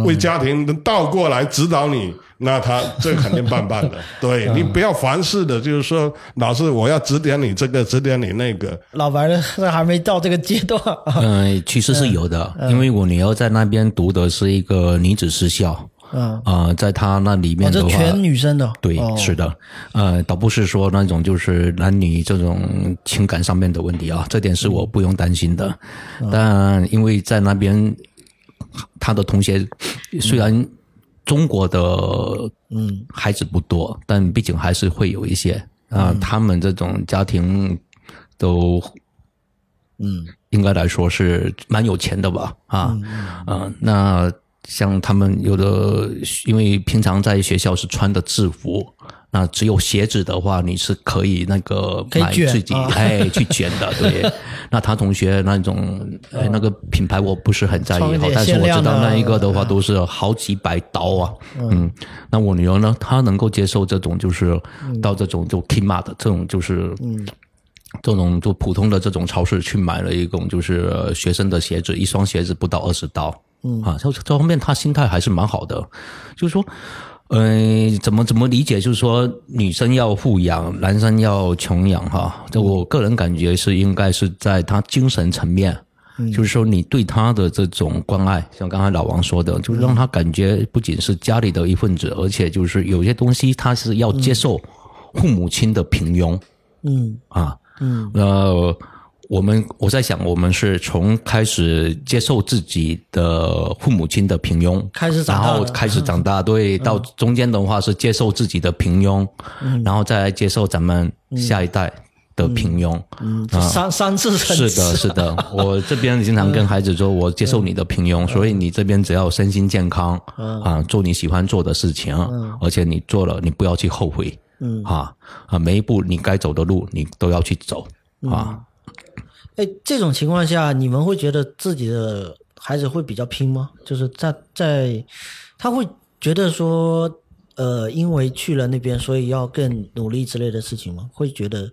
Speaker 3: 为家庭倒过来指导你。那他这肯定棒棒的，对你不要凡事的，就是说老是我要指点你这个，指点你那个。
Speaker 1: 老白呢，还没到这个阶段。
Speaker 2: 嗯，其实是有的，因为我女儿在那边读的是一个女子私校。嗯啊，在他那里面的话，
Speaker 1: 全女生的。
Speaker 2: 对，是的。呃，倒不是说那种就是男女这种情感上面的问题啊，这点是我不用担心的。但因为在那边，他的同学虽然。中国的嗯孩子不多，但毕竟还是会有一些啊。他们这种家庭都嗯，应该来说是蛮有钱的吧啊啊。那像他们有的，因为平常在学校是穿的制服。那只有鞋子的话，你是可以那个买自己哎去卷的，对。那他同学那种哎那个品牌我不是很在意哈，但是我知道那一个的话都是好几百刀啊。嗯，那我女儿呢，她能够接受这种就是到这种就 Kmart 这种就是嗯这种就普通的这种超市去买了一种就是学生的鞋子，一双鞋子不到二十刀。嗯啊，这这方面他心态还是蛮好的，就是说。呃，怎么怎么理解？就是说，女生要富养，男生要穷养，哈。这我个人感觉是应该是在他精神层面，就是说你对他的这种关爱，像刚才老王说的，就是让他感觉不仅是家里的一份子，而且就是有些东西他是要接受父母亲的平庸。嗯啊，嗯呃。我们我在想，我们是从开始接受自己的父母亲的平庸，
Speaker 1: 开始长
Speaker 2: 大，然后开始长大，对，到中间的话是接受自己的平庸，然后再来接受咱们下一代的平庸，
Speaker 1: 嗯，三三次
Speaker 2: 是的，是的。我这边经常跟孩子说，我接受你的平庸，所以你这边只要身心健康，啊，做你喜欢做的事情，而且你做了，你不要去后悔，嗯，啊啊，每一步你该走的路，你都要去走，啊。
Speaker 1: 哎，这种情况下，你们会觉得自己的孩子会比较拼吗？就是在在，他会觉得说，呃，因为去了那边，所以要更努力之类的事情吗？会觉得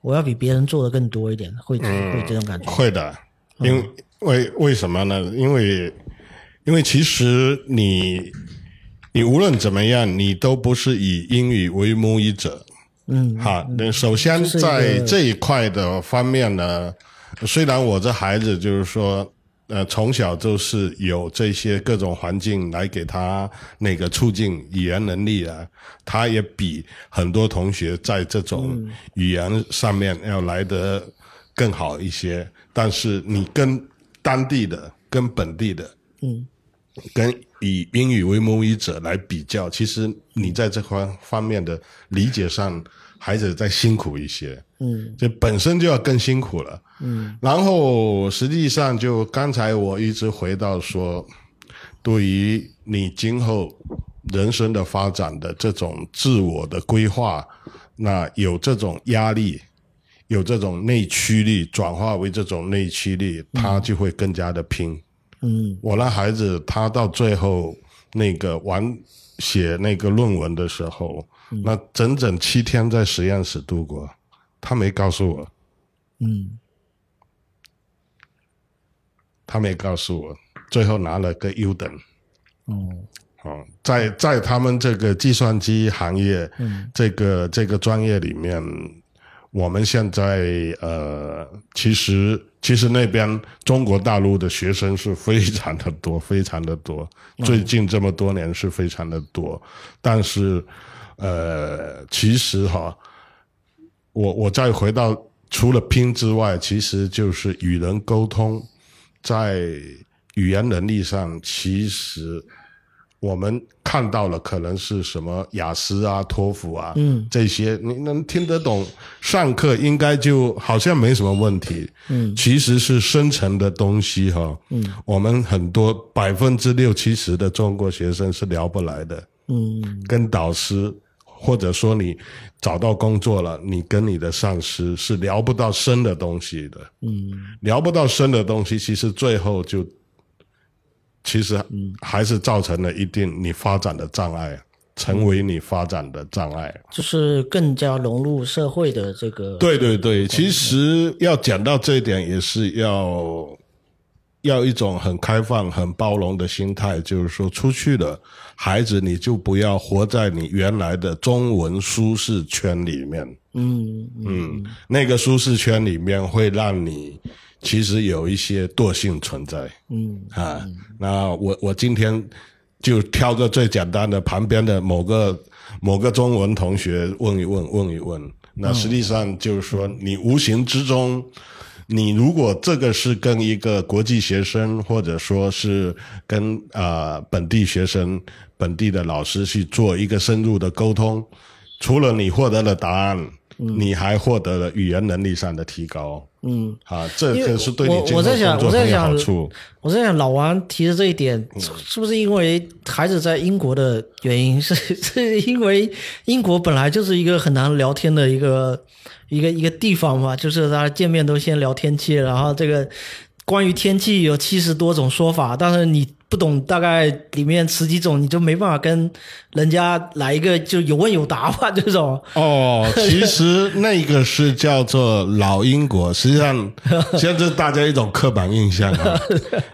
Speaker 1: 我要比别人做的更多一点，会会这种感觉？
Speaker 3: 会的，因为为什么呢？因为因为其实你你无论怎么样，你都不是以英语为母语者。
Speaker 1: 嗯，
Speaker 3: 好，那首先在这一块的方面呢，虽然我这孩子就是说，呃，从小就是有这些各种环境来给他那个促进语言能力啊，他也比很多同学在这种语言上面要来得更好一些。但是你跟当地的、跟本地的，
Speaker 1: 嗯，
Speaker 3: 跟以英语为母语者来比较，其实你在这方方面的理解上，孩子再辛苦一些。
Speaker 1: 嗯，
Speaker 3: 这本身就要更辛苦了。嗯，然后实际上就刚才我一直回到说，对于你今后人生的发展的这种自我的规划，那有这种压力。有这种内驱力转化为这种内驱力，他就会更加的拼。
Speaker 1: 嗯，
Speaker 3: 我那孩子他到最后那个完写那个论文的时候，那整整七天在实验室度过，他没告诉我，
Speaker 1: 嗯，
Speaker 3: 他没告诉我，最后拿了个优等。
Speaker 1: 哦，
Speaker 3: 哦，在在他们这个计算机行业，这个这个专业里面，我们现在呃，其实其实那边中国大陆的学生是非常的多，非常的多。最近这么多年是非常的多，但是呃，其实哈，我我再回到除了拼之外，其实就是与人沟通，在语言能力上，其实我们看到了可能是什么雅思啊、托福啊，嗯，这些你能听得懂，上课应该就好像没什么问题，嗯，其实是深层的东西哈，嗯，我们很多百分之六七十的中国学生是聊不来的，
Speaker 1: 嗯，
Speaker 3: 跟导师。或者说你找到工作了，你跟你的上司是聊不到深的东西的，
Speaker 1: 嗯，
Speaker 3: 聊不到深的东西，其实最后就其实还是造成了一定你发展的障碍，成为你发展的障碍。
Speaker 1: 就是更加融入社会的这个，
Speaker 3: 对对对，其实要讲到这一点，也是要要一种很开放、很包容的心态，就是说出去了孩子，你就不要活在你原来的中文舒适圈里面。
Speaker 1: 嗯嗯
Speaker 3: 嗯，那个舒适圈里面会让你其实有一些惰性存在。
Speaker 1: 嗯
Speaker 3: 啊，那我我今天就挑个最简单的，旁边的某个某个中文同学问一问，问一问。那实际上就是说，你无形之中，你如果这个是跟一个国际学生，或者说是跟啊、本地学生、本地的老师去做一个深入的沟通，除了你获得了答案，你还获得了语言能力上的提高。
Speaker 1: 嗯，
Speaker 3: 啊，这
Speaker 1: 因为
Speaker 3: 个是对你
Speaker 1: 我
Speaker 3: 今后
Speaker 1: 我在想
Speaker 3: 工作很有
Speaker 1: 我在想
Speaker 3: 好处。
Speaker 1: 我在想老王提的这一点，
Speaker 3: 嗯
Speaker 1: 是不是因为孩子在英国的原因？是是因为英国本来就是一个很难聊天的一个一个一个地方嘛，就是大家见面都先聊天气，然后这个关于天气有七十多种说法，但是你不懂大概里面十几种，你就没办法跟人家来一个就有问有答吧这种。
Speaker 3: 哦，其实那个是叫做老英国，实际上 现在大家一种刻板印象啊。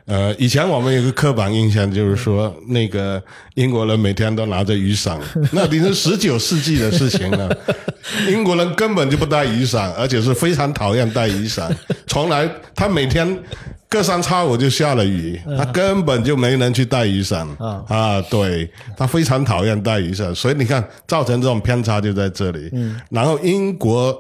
Speaker 3: 呃，以前我们有个刻板印象，就是说那个英国人每天都拿着雨伞，那已经是十九世纪的事情了。英国人根本就不带雨伞，而且是非常讨厌带雨伞，从来他每天。隔三差五就下了雨，他根本就没人去带雨伞
Speaker 1: 啊
Speaker 3: 啊！对他非常讨厌带雨伞，所以你看造成这种偏差就在这里。嗯，然后英国，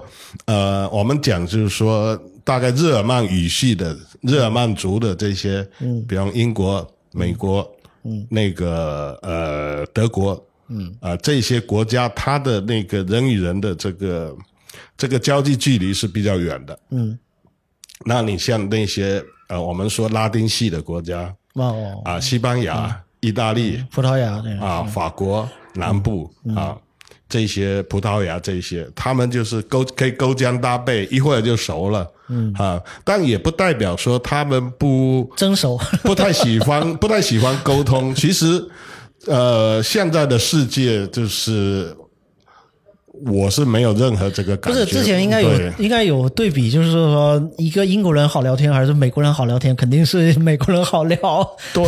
Speaker 3: 呃，我们讲就是说，大概日耳曼语系的日耳曼族的这些，嗯，比方英国、美国，嗯，那个呃德国，嗯。啊、这些国家，它的那个人与人的这个这个交际距离是比较远的。
Speaker 1: 嗯，
Speaker 3: 那你像那些呃，我们说拉丁系的国家
Speaker 1: 哦，
Speaker 3: 啊，西班牙、意大利
Speaker 1: 葡萄牙对
Speaker 3: 啊，法国南部啊，这些葡萄牙这些，他们就是勾可以勾肩搭背，一会儿就熟了。嗯啊，但也不代表说他们不
Speaker 1: 遵守。
Speaker 3: 不太喜欢不太喜欢沟通。其实，呃，现在的世界就是我是没有任何这个感觉。
Speaker 1: 不是之前应该有应该有对比，就是说一个英国人好聊天还是美国人好聊天，肯定是美国人好聊。
Speaker 3: 对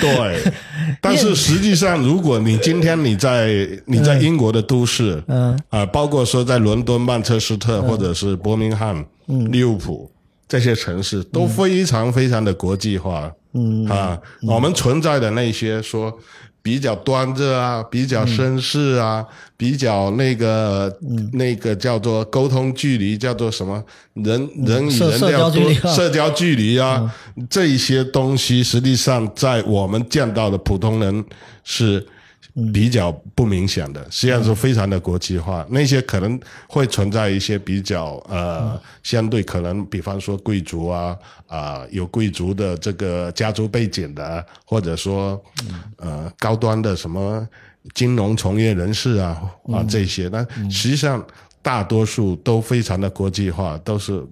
Speaker 3: 对，但是实际上，如果你今天你在你在英国的都市，
Speaker 1: 嗯。
Speaker 3: 啊、包括说在伦敦、曼彻斯特、或者是伯明翰、
Speaker 1: 嗯。
Speaker 3: 利物浦这些城市，都非常非常的国际化。嗯。啊，我们存在的那些说比较端着啊，比较绅士啊，比较那个、那个叫做沟通距离，叫做什么人人与人要多
Speaker 1: 交距离啊。
Speaker 3: 社交距离啊，这一些东西，实际上在我们见到的普通人是比较不明显的，实际上是非常的国际化。那些可能会存在一些比较呃，相对可能，比方说贵族啊啊、有贵族的这个家族背景的，或者说呃高端的什么金融从业人士啊啊这些，那实际上。大多数都非常的国际化，都是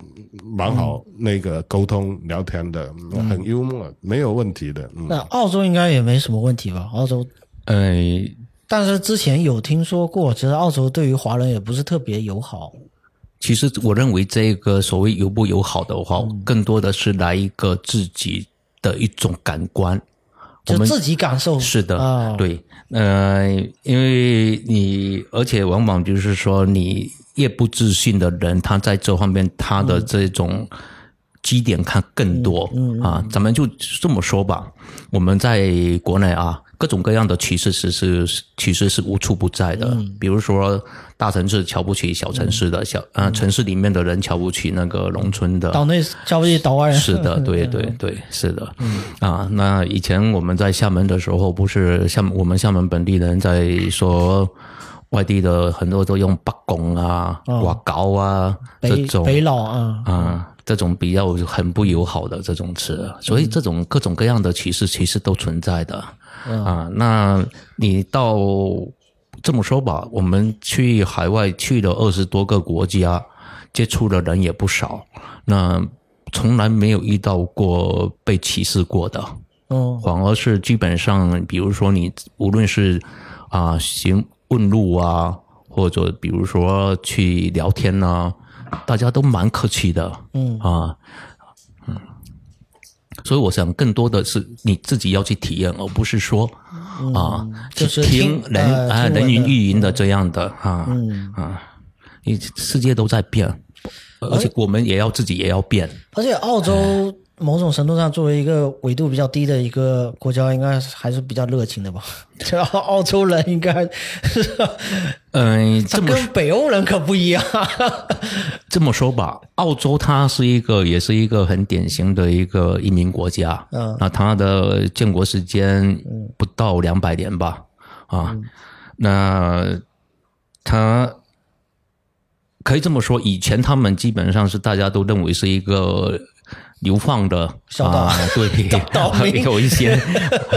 Speaker 3: 蛮好那个沟通聊天的，很幽默，没有问题的。嗯，
Speaker 1: 那澳洲应该也没什么问题吧？澳洲，
Speaker 2: 呃，
Speaker 1: 但是之前有听说过，其实澳洲对于华人也不是特别友好。
Speaker 2: 其实我认为这个所谓友不友好的话，更多的是来一个自己的一种感官。
Speaker 1: 就自己感受
Speaker 2: 是的，
Speaker 1: 啊
Speaker 2: 对，呃，因为你，而且往往就是说，你越不自信的人，他在这方面他的这种基点看更多、啊。咱们就这么说吧，我们在国内啊，各种各样的歧视是是其实是无处不在的。比如说，大城市瞧不起小城市的，小啊、城市里面的人瞧不起那个农村的，
Speaker 1: 岛内瞧不起岛外人。
Speaker 2: 是的，对对对，是的。啊，那以前我们在厦门的时候，不是厦门我们厦门本地人在说。外地的很多都用北拱啊、瓦高啊这种
Speaker 1: 北佬啊，
Speaker 2: 啊，这种比较很不友好的这种词，所以这种各种各样的歧视其实都存在的啊。那你到这么说吧，我们去海外去了二十多个国家，接触的人也不少，那从来没有遇到过被歧视过的。
Speaker 1: 嗯
Speaker 2: 反而是基本上，比如说你无论是啊行问路啊，或者比如说去聊天啊，大家都蛮客气的，
Speaker 1: 嗯
Speaker 2: 啊，嗯，所以我想更多的是你自己要去体验，而不是说啊，去
Speaker 1: 就是
Speaker 2: 听
Speaker 1: 听
Speaker 2: 人啊人云亦云的这样的啊，
Speaker 1: 嗯
Speaker 2: 啊，你世界都在变，而且我们也要自己也要变。
Speaker 1: 而且澳洲某种程度上作为一个纬度比较低的一个国家，应该还是比较热情的吧？这 澳洲人应该是，
Speaker 2: 嗯、
Speaker 1: 他
Speaker 2: 这
Speaker 1: 跟北欧人可不一样。
Speaker 2: 这么说吧，澳洲它是一个，也是一个很典型的一个移民国家。
Speaker 1: 嗯
Speaker 2: 那它的建国时间不到两百年吧，啊，那它可以这么说，以前他们基本上是大家都认为是一个流放的啊，对，有一些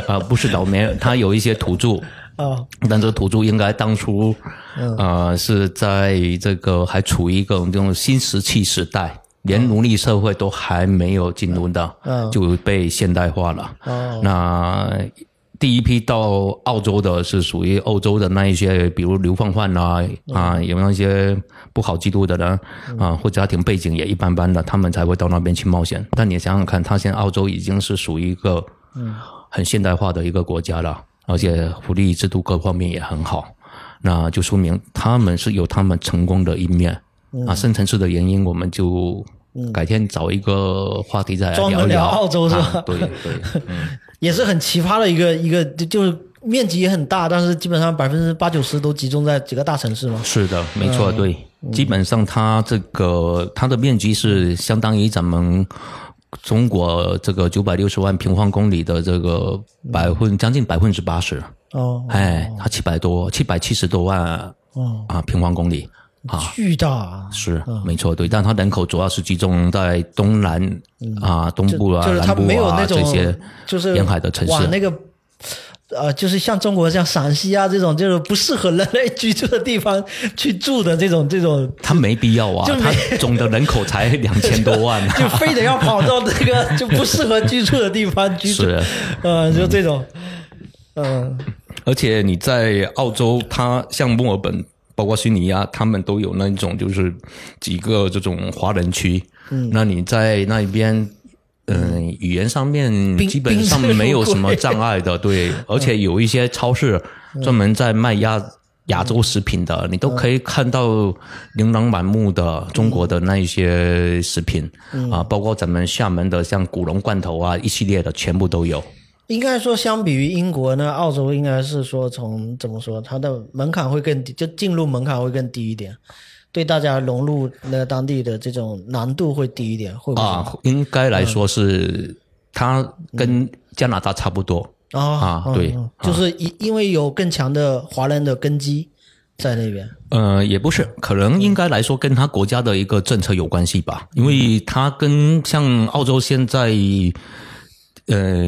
Speaker 2: 啊，不是倒霉，他有一些土著。
Speaker 1: 啊，
Speaker 2: 但这个土著应该当初，啊，是在这个还处于一个这种新石器时代，连奴隶社会都还没有进入到，
Speaker 1: 嗯。
Speaker 2: 就被现代化了。
Speaker 1: 哦。
Speaker 2: 那第一批到澳洲的是属于欧洲的那一些，比如流放犯啊，啊，有那些不好记录的人啊，或家庭背景也一般般的，他们才会到那边去冒险。但你想想看，他现在澳洲已经是属于一个很现代化的一个国家了，而且福利制度各方面也很好，那就说明他们是有他们成功的一面。啊，深层次的原因，我们就改天找一个话题再来
Speaker 1: 专
Speaker 2: 聊一聊。
Speaker 1: 聊澳洲是吧？
Speaker 2: 啊对对，嗯。
Speaker 1: 也是很奇葩的一个一个，就就是面积也很大，但是基本上百分之八九十都集中在几个大城市嘛。
Speaker 2: 是的，没错，对，基本上它这个它的面积是相当于咱们中国这个九百六十万平方公里的这个百分将近百分之八十，
Speaker 1: 哦，
Speaker 2: 哎，它七百多七百七十多万
Speaker 1: 哦，
Speaker 2: 啊平方公里啊。
Speaker 1: 巨大啊，
Speaker 2: 是，没错，对，但它人口主要是集中在东南啊、东部啊、
Speaker 1: 就是它
Speaker 2: 南部啊
Speaker 1: 没有那种
Speaker 2: 这些
Speaker 1: 就是
Speaker 2: 沿海的城市。
Speaker 1: 往那个呃，就是像中国像陕西啊这种，就是不适合人类居住的地方去住的这种这种，
Speaker 2: 它没必要啊它总的人口才两千多万、啊，
Speaker 1: 就非得要跑到这个就不适合居住的地方居住，
Speaker 2: 是。
Speaker 1: 呃，就这种，嗯。
Speaker 2: 而且你在澳洲，它像墨尔本包括悉尼啊，他们都有那种就是几个这种华人区。嗯，那你在那边，嗯、语言上面基本上没有什么障碍的，对，而且有一些超市专门在卖亚亚洲食品的，你都可以看到琳琅满目的中国的那一些食品、啊，包括咱们厦门的像古龙罐头啊，一系列的全部都有。
Speaker 1: 应该说，相比于英国呢，澳洲应该是说从怎么说，它的门槛会更低，就进入门槛会更低一点，对大家融入那当地的这种难度会低一点，会不会？
Speaker 2: 啊，应该来说是它跟加拿大差不多。
Speaker 1: 啊
Speaker 2: 啊对
Speaker 1: 嗯就是因因为有更强的华人的根基在那边。
Speaker 2: 呃，也不是，可能应该来说跟他国家的一个政策有关系吧，因为它跟像澳洲现在，呃，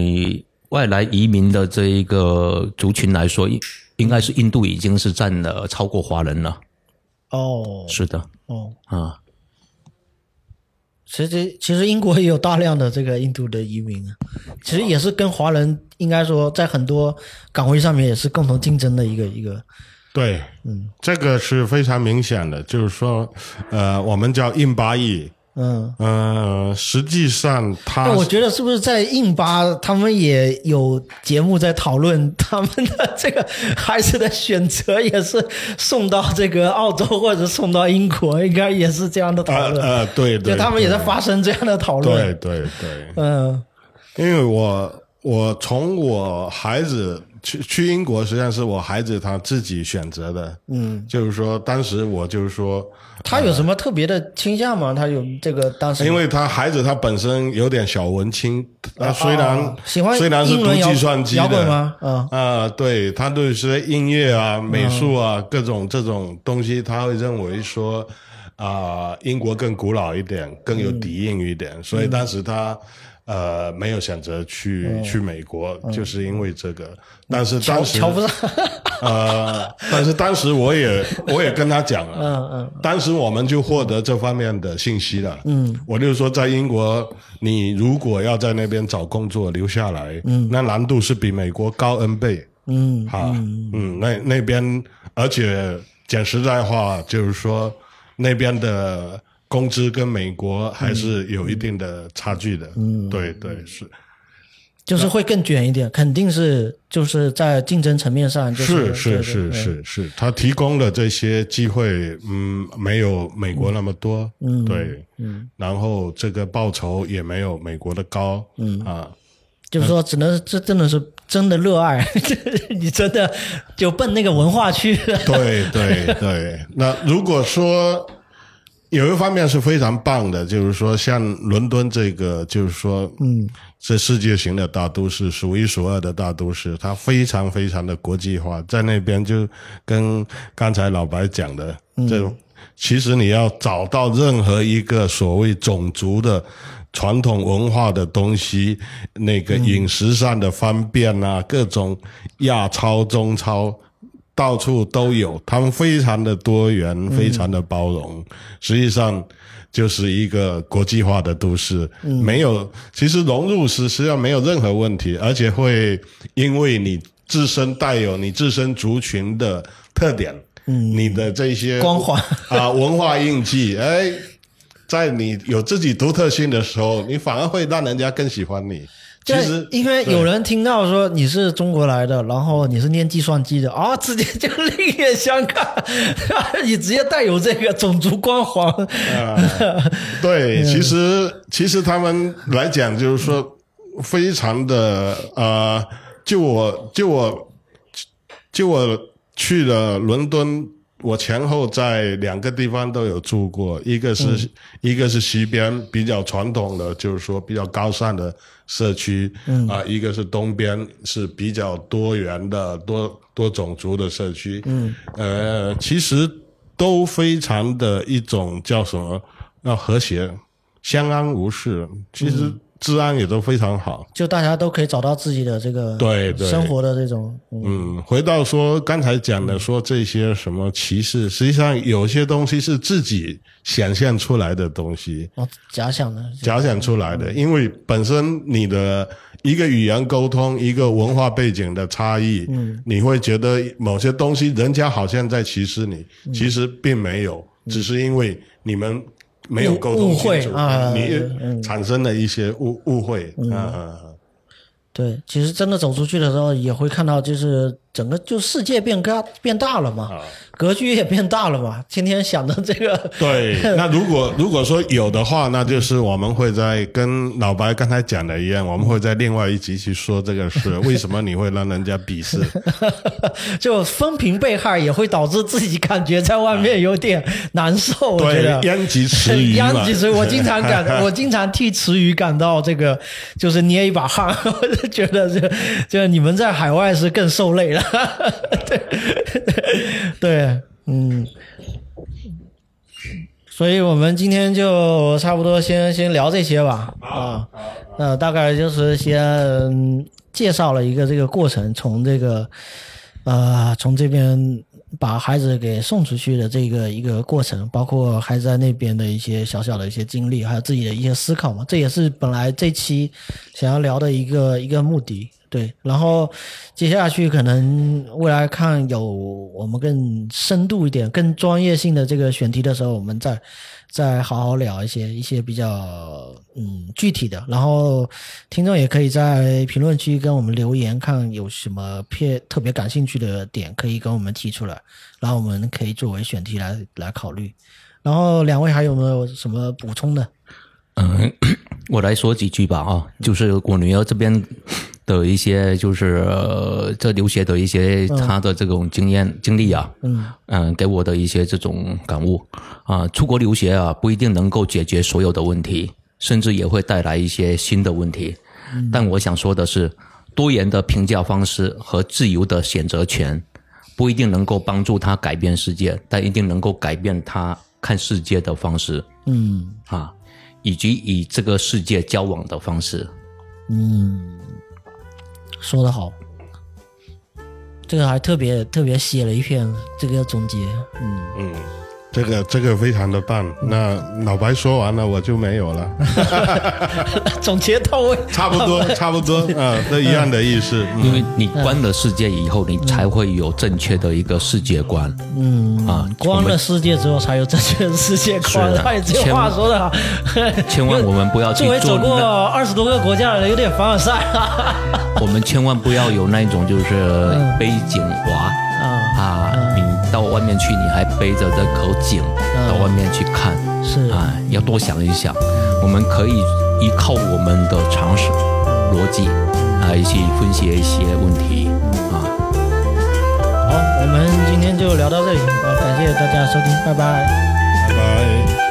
Speaker 2: 外来移民的这一个族群来说，应应该是印度已经是占了超过华人了。
Speaker 1: 哦。
Speaker 2: 是的，
Speaker 1: 哦，
Speaker 2: 啊，
Speaker 1: 其实其实英国也有大量的这个印度的移民啊，其实也是跟华人应该说在很多岗位上面也是共同竞争的一个一个。
Speaker 3: 对，嗯，这个是非常明显的，就是说，呃，我们叫印巴裔，
Speaker 1: 嗯，
Speaker 3: 呃，实际上它
Speaker 1: 那我觉得是不是在印巴他们也有节目在讨论 他们的这个孩子的选择，也是送到这个澳洲或者送到英国，应该也是这样的讨论。
Speaker 3: 呃呃，对对，
Speaker 1: 就他们也在发生这样的讨论。
Speaker 3: 对对对，
Speaker 1: 嗯
Speaker 3: 因为我我从我孩子去去英国，实际上是我孩子他自己选择的，
Speaker 1: 嗯，
Speaker 3: 就是说当时我就是说，
Speaker 1: 他有什么特别的倾向吗？他有这个当时
Speaker 3: 因为他孩子他本身有点小文青，他虽然、
Speaker 1: 哦喜欢
Speaker 3: 虽然是读计算机的
Speaker 1: 吗？嗯
Speaker 3: 啊、对他对一些音乐啊、美术啊、各种这种东西，他会认为说啊、英国更古老一点，更有底蕴一点，所以当时他。呃，没有选择去、去美国，就是因为这个。但是当时
Speaker 1: 瞧不上。
Speaker 3: 呃，但是当时我也 我也跟他讲了，
Speaker 1: 嗯嗯，
Speaker 3: 当时我们就获得这方面的信息了，嗯，我就说在英国，你如果要在那边找工作留下来，嗯，那难度是比美国高 N 倍，
Speaker 1: 嗯
Speaker 3: 哈，嗯，那那边而且讲实在话，就是说那边的工资跟美国还是有一定的差距的，嗯，对对是。
Speaker 1: 就是会更卷一点，肯定是就是在竞争层面上，就是
Speaker 3: 是是是是是，他提供的这些机会，嗯，没有美国那么多，嗯，对，嗯，然后这个报酬也没有美国的高，嗯。啊，
Speaker 1: 就是说，只能这真的是真的热爱，你真的就奔那个文化去了。
Speaker 3: 对对对。那如果说有一方面是非常棒的，就是说像伦敦这个，就是说，嗯，这世界型的大都市，数一数二的大都市，它非常非常的国际化，在那边就跟刚才老白讲的这种，其实你要找到任何一个所谓种族的。传统文化的东西，那个饮食上的方便啊，各种亚超、中超，到处都有，他们非常的多元，非常的包容。实际上就是一个国际化的都市，没有其实融入时实际上没有任何问题，而且会因为你自身带有你自身族群的特点，嗯，你的这些
Speaker 1: 光环
Speaker 3: 啊文化印记，哎。在你有自己独特性的时候，你反而会让人家更喜欢你。其实，
Speaker 1: 因为有人听到说你是中国来的，然后你是念计算机的啊，直接就另眼相看，你直接带有这个种族光环。
Speaker 3: 啊，对，其实其实他们来讲，就是说非常的呃，就我就我就我去了伦敦，我前后在两个地方都有住过，一个是、一个是西边比较传统的，就是说比较高尚的社区，嗯。啊、一个是东边是比较多元的多多种族的社区，嗯，呃，其实都非常的一种叫什么，要和谐，相安无事。其实治安也都非常好。
Speaker 1: 就大家都可以找到自己的这个
Speaker 3: 对对。
Speaker 1: 生活的这种，嗯。
Speaker 3: 嗯，回到说刚才讲的说这些什么歧视，实际上有些东西是自己想象出来的东西，
Speaker 1: 哦，假想的，
Speaker 3: 假想出来的，因为本身你的一个语言沟通，一个文化背景的差异，嗯，你会觉得某些东西人家好像在歧视你，其实并没有，只是因为你们没有沟通
Speaker 1: 误会
Speaker 3: 清楚，
Speaker 1: 啊
Speaker 3: 你产生了一些误误会，嗯嗯。
Speaker 1: 对，其实真的走出去的时候，也会看到，就是整个就世界变大变大了嘛，格局也变大了嘛。天天想着这个，
Speaker 3: 对，那如果如果说有的话，那就是我们会在跟老白刚才讲的一样，我们会在另外一集去说这个事，为什么你会让人家鄙视？
Speaker 1: 就风评被害也会导致自己感觉在外面有点难受。我觉
Speaker 3: 对
Speaker 1: 得，
Speaker 3: 殃及池鱼嘛
Speaker 1: 殃及池鱼，我经常感，我经常替池鱼感到这个，就是捏一把汗，我就觉得这，就你们在海外是更受累了。对，对，嗯。所以我们今天就差不多先先聊这些吧，啊，呃，大概就是先嗯介绍了一个这个过程，从这个呃从这边把孩子给送出去的这个一个过程，包括孩子在那边的一些小小的一些经历，还有自己的一些思考嘛，这也是本来这期想要聊的一个一个目的。对，然后接下去可能未来看有我们更深度一点、更专业性的这个选题的时候，我们再再好好聊一些一些比较嗯具体的。然后听众也可以在评论区跟我们留言，看有什么偏特别感兴趣的点可以跟我们提出来，然后我们可以作为选题来来考虑。然后两位还有没有什么补充的？
Speaker 2: 嗯，我来说几句吧啊，就是我女儿这边的一些，就是、呃、这留学的一些他的这种经验、经历啊，嗯给我的一些这种感悟啊，出国留学啊不一定能够解决所有的问题，甚至也会带来一些新的问题。但我想说的是，多元的评价方式和自由的选择权，不一定能够帮助他改变世界，但一定能够改变他看世界的方式。
Speaker 1: 嗯
Speaker 2: 啊，以及与这个世界交往的方式。
Speaker 1: 嗯，说的好，这个还特别特别写了一篇这个总结。嗯，
Speaker 3: 这个这个非常的棒。那老白说完了，我就没有了，
Speaker 1: 总结到位。
Speaker 3: 差不多差不多 啊，都一样的意思。嗯
Speaker 2: 因为你观了世界以后，你才会有正确的一个世界观。
Speaker 1: 嗯
Speaker 2: 啊
Speaker 1: 观了世界之后才有正确的世界观哎，这话说的好。
Speaker 2: 千万我们不要去
Speaker 1: 作为走过二十多个国家的人，有点凡尔赛啊。
Speaker 2: 我们千万不要有那种就是背景滑啊，你到外面去，你还背着这口井到外面去看，
Speaker 1: 是
Speaker 2: 啊，要多想一想，我们可以依靠我们的常识、逻辑来去分析一些问题啊。
Speaker 1: 好，我们今天就聊到这里，好，感谢大家收听，拜拜。
Speaker 3: 拜拜。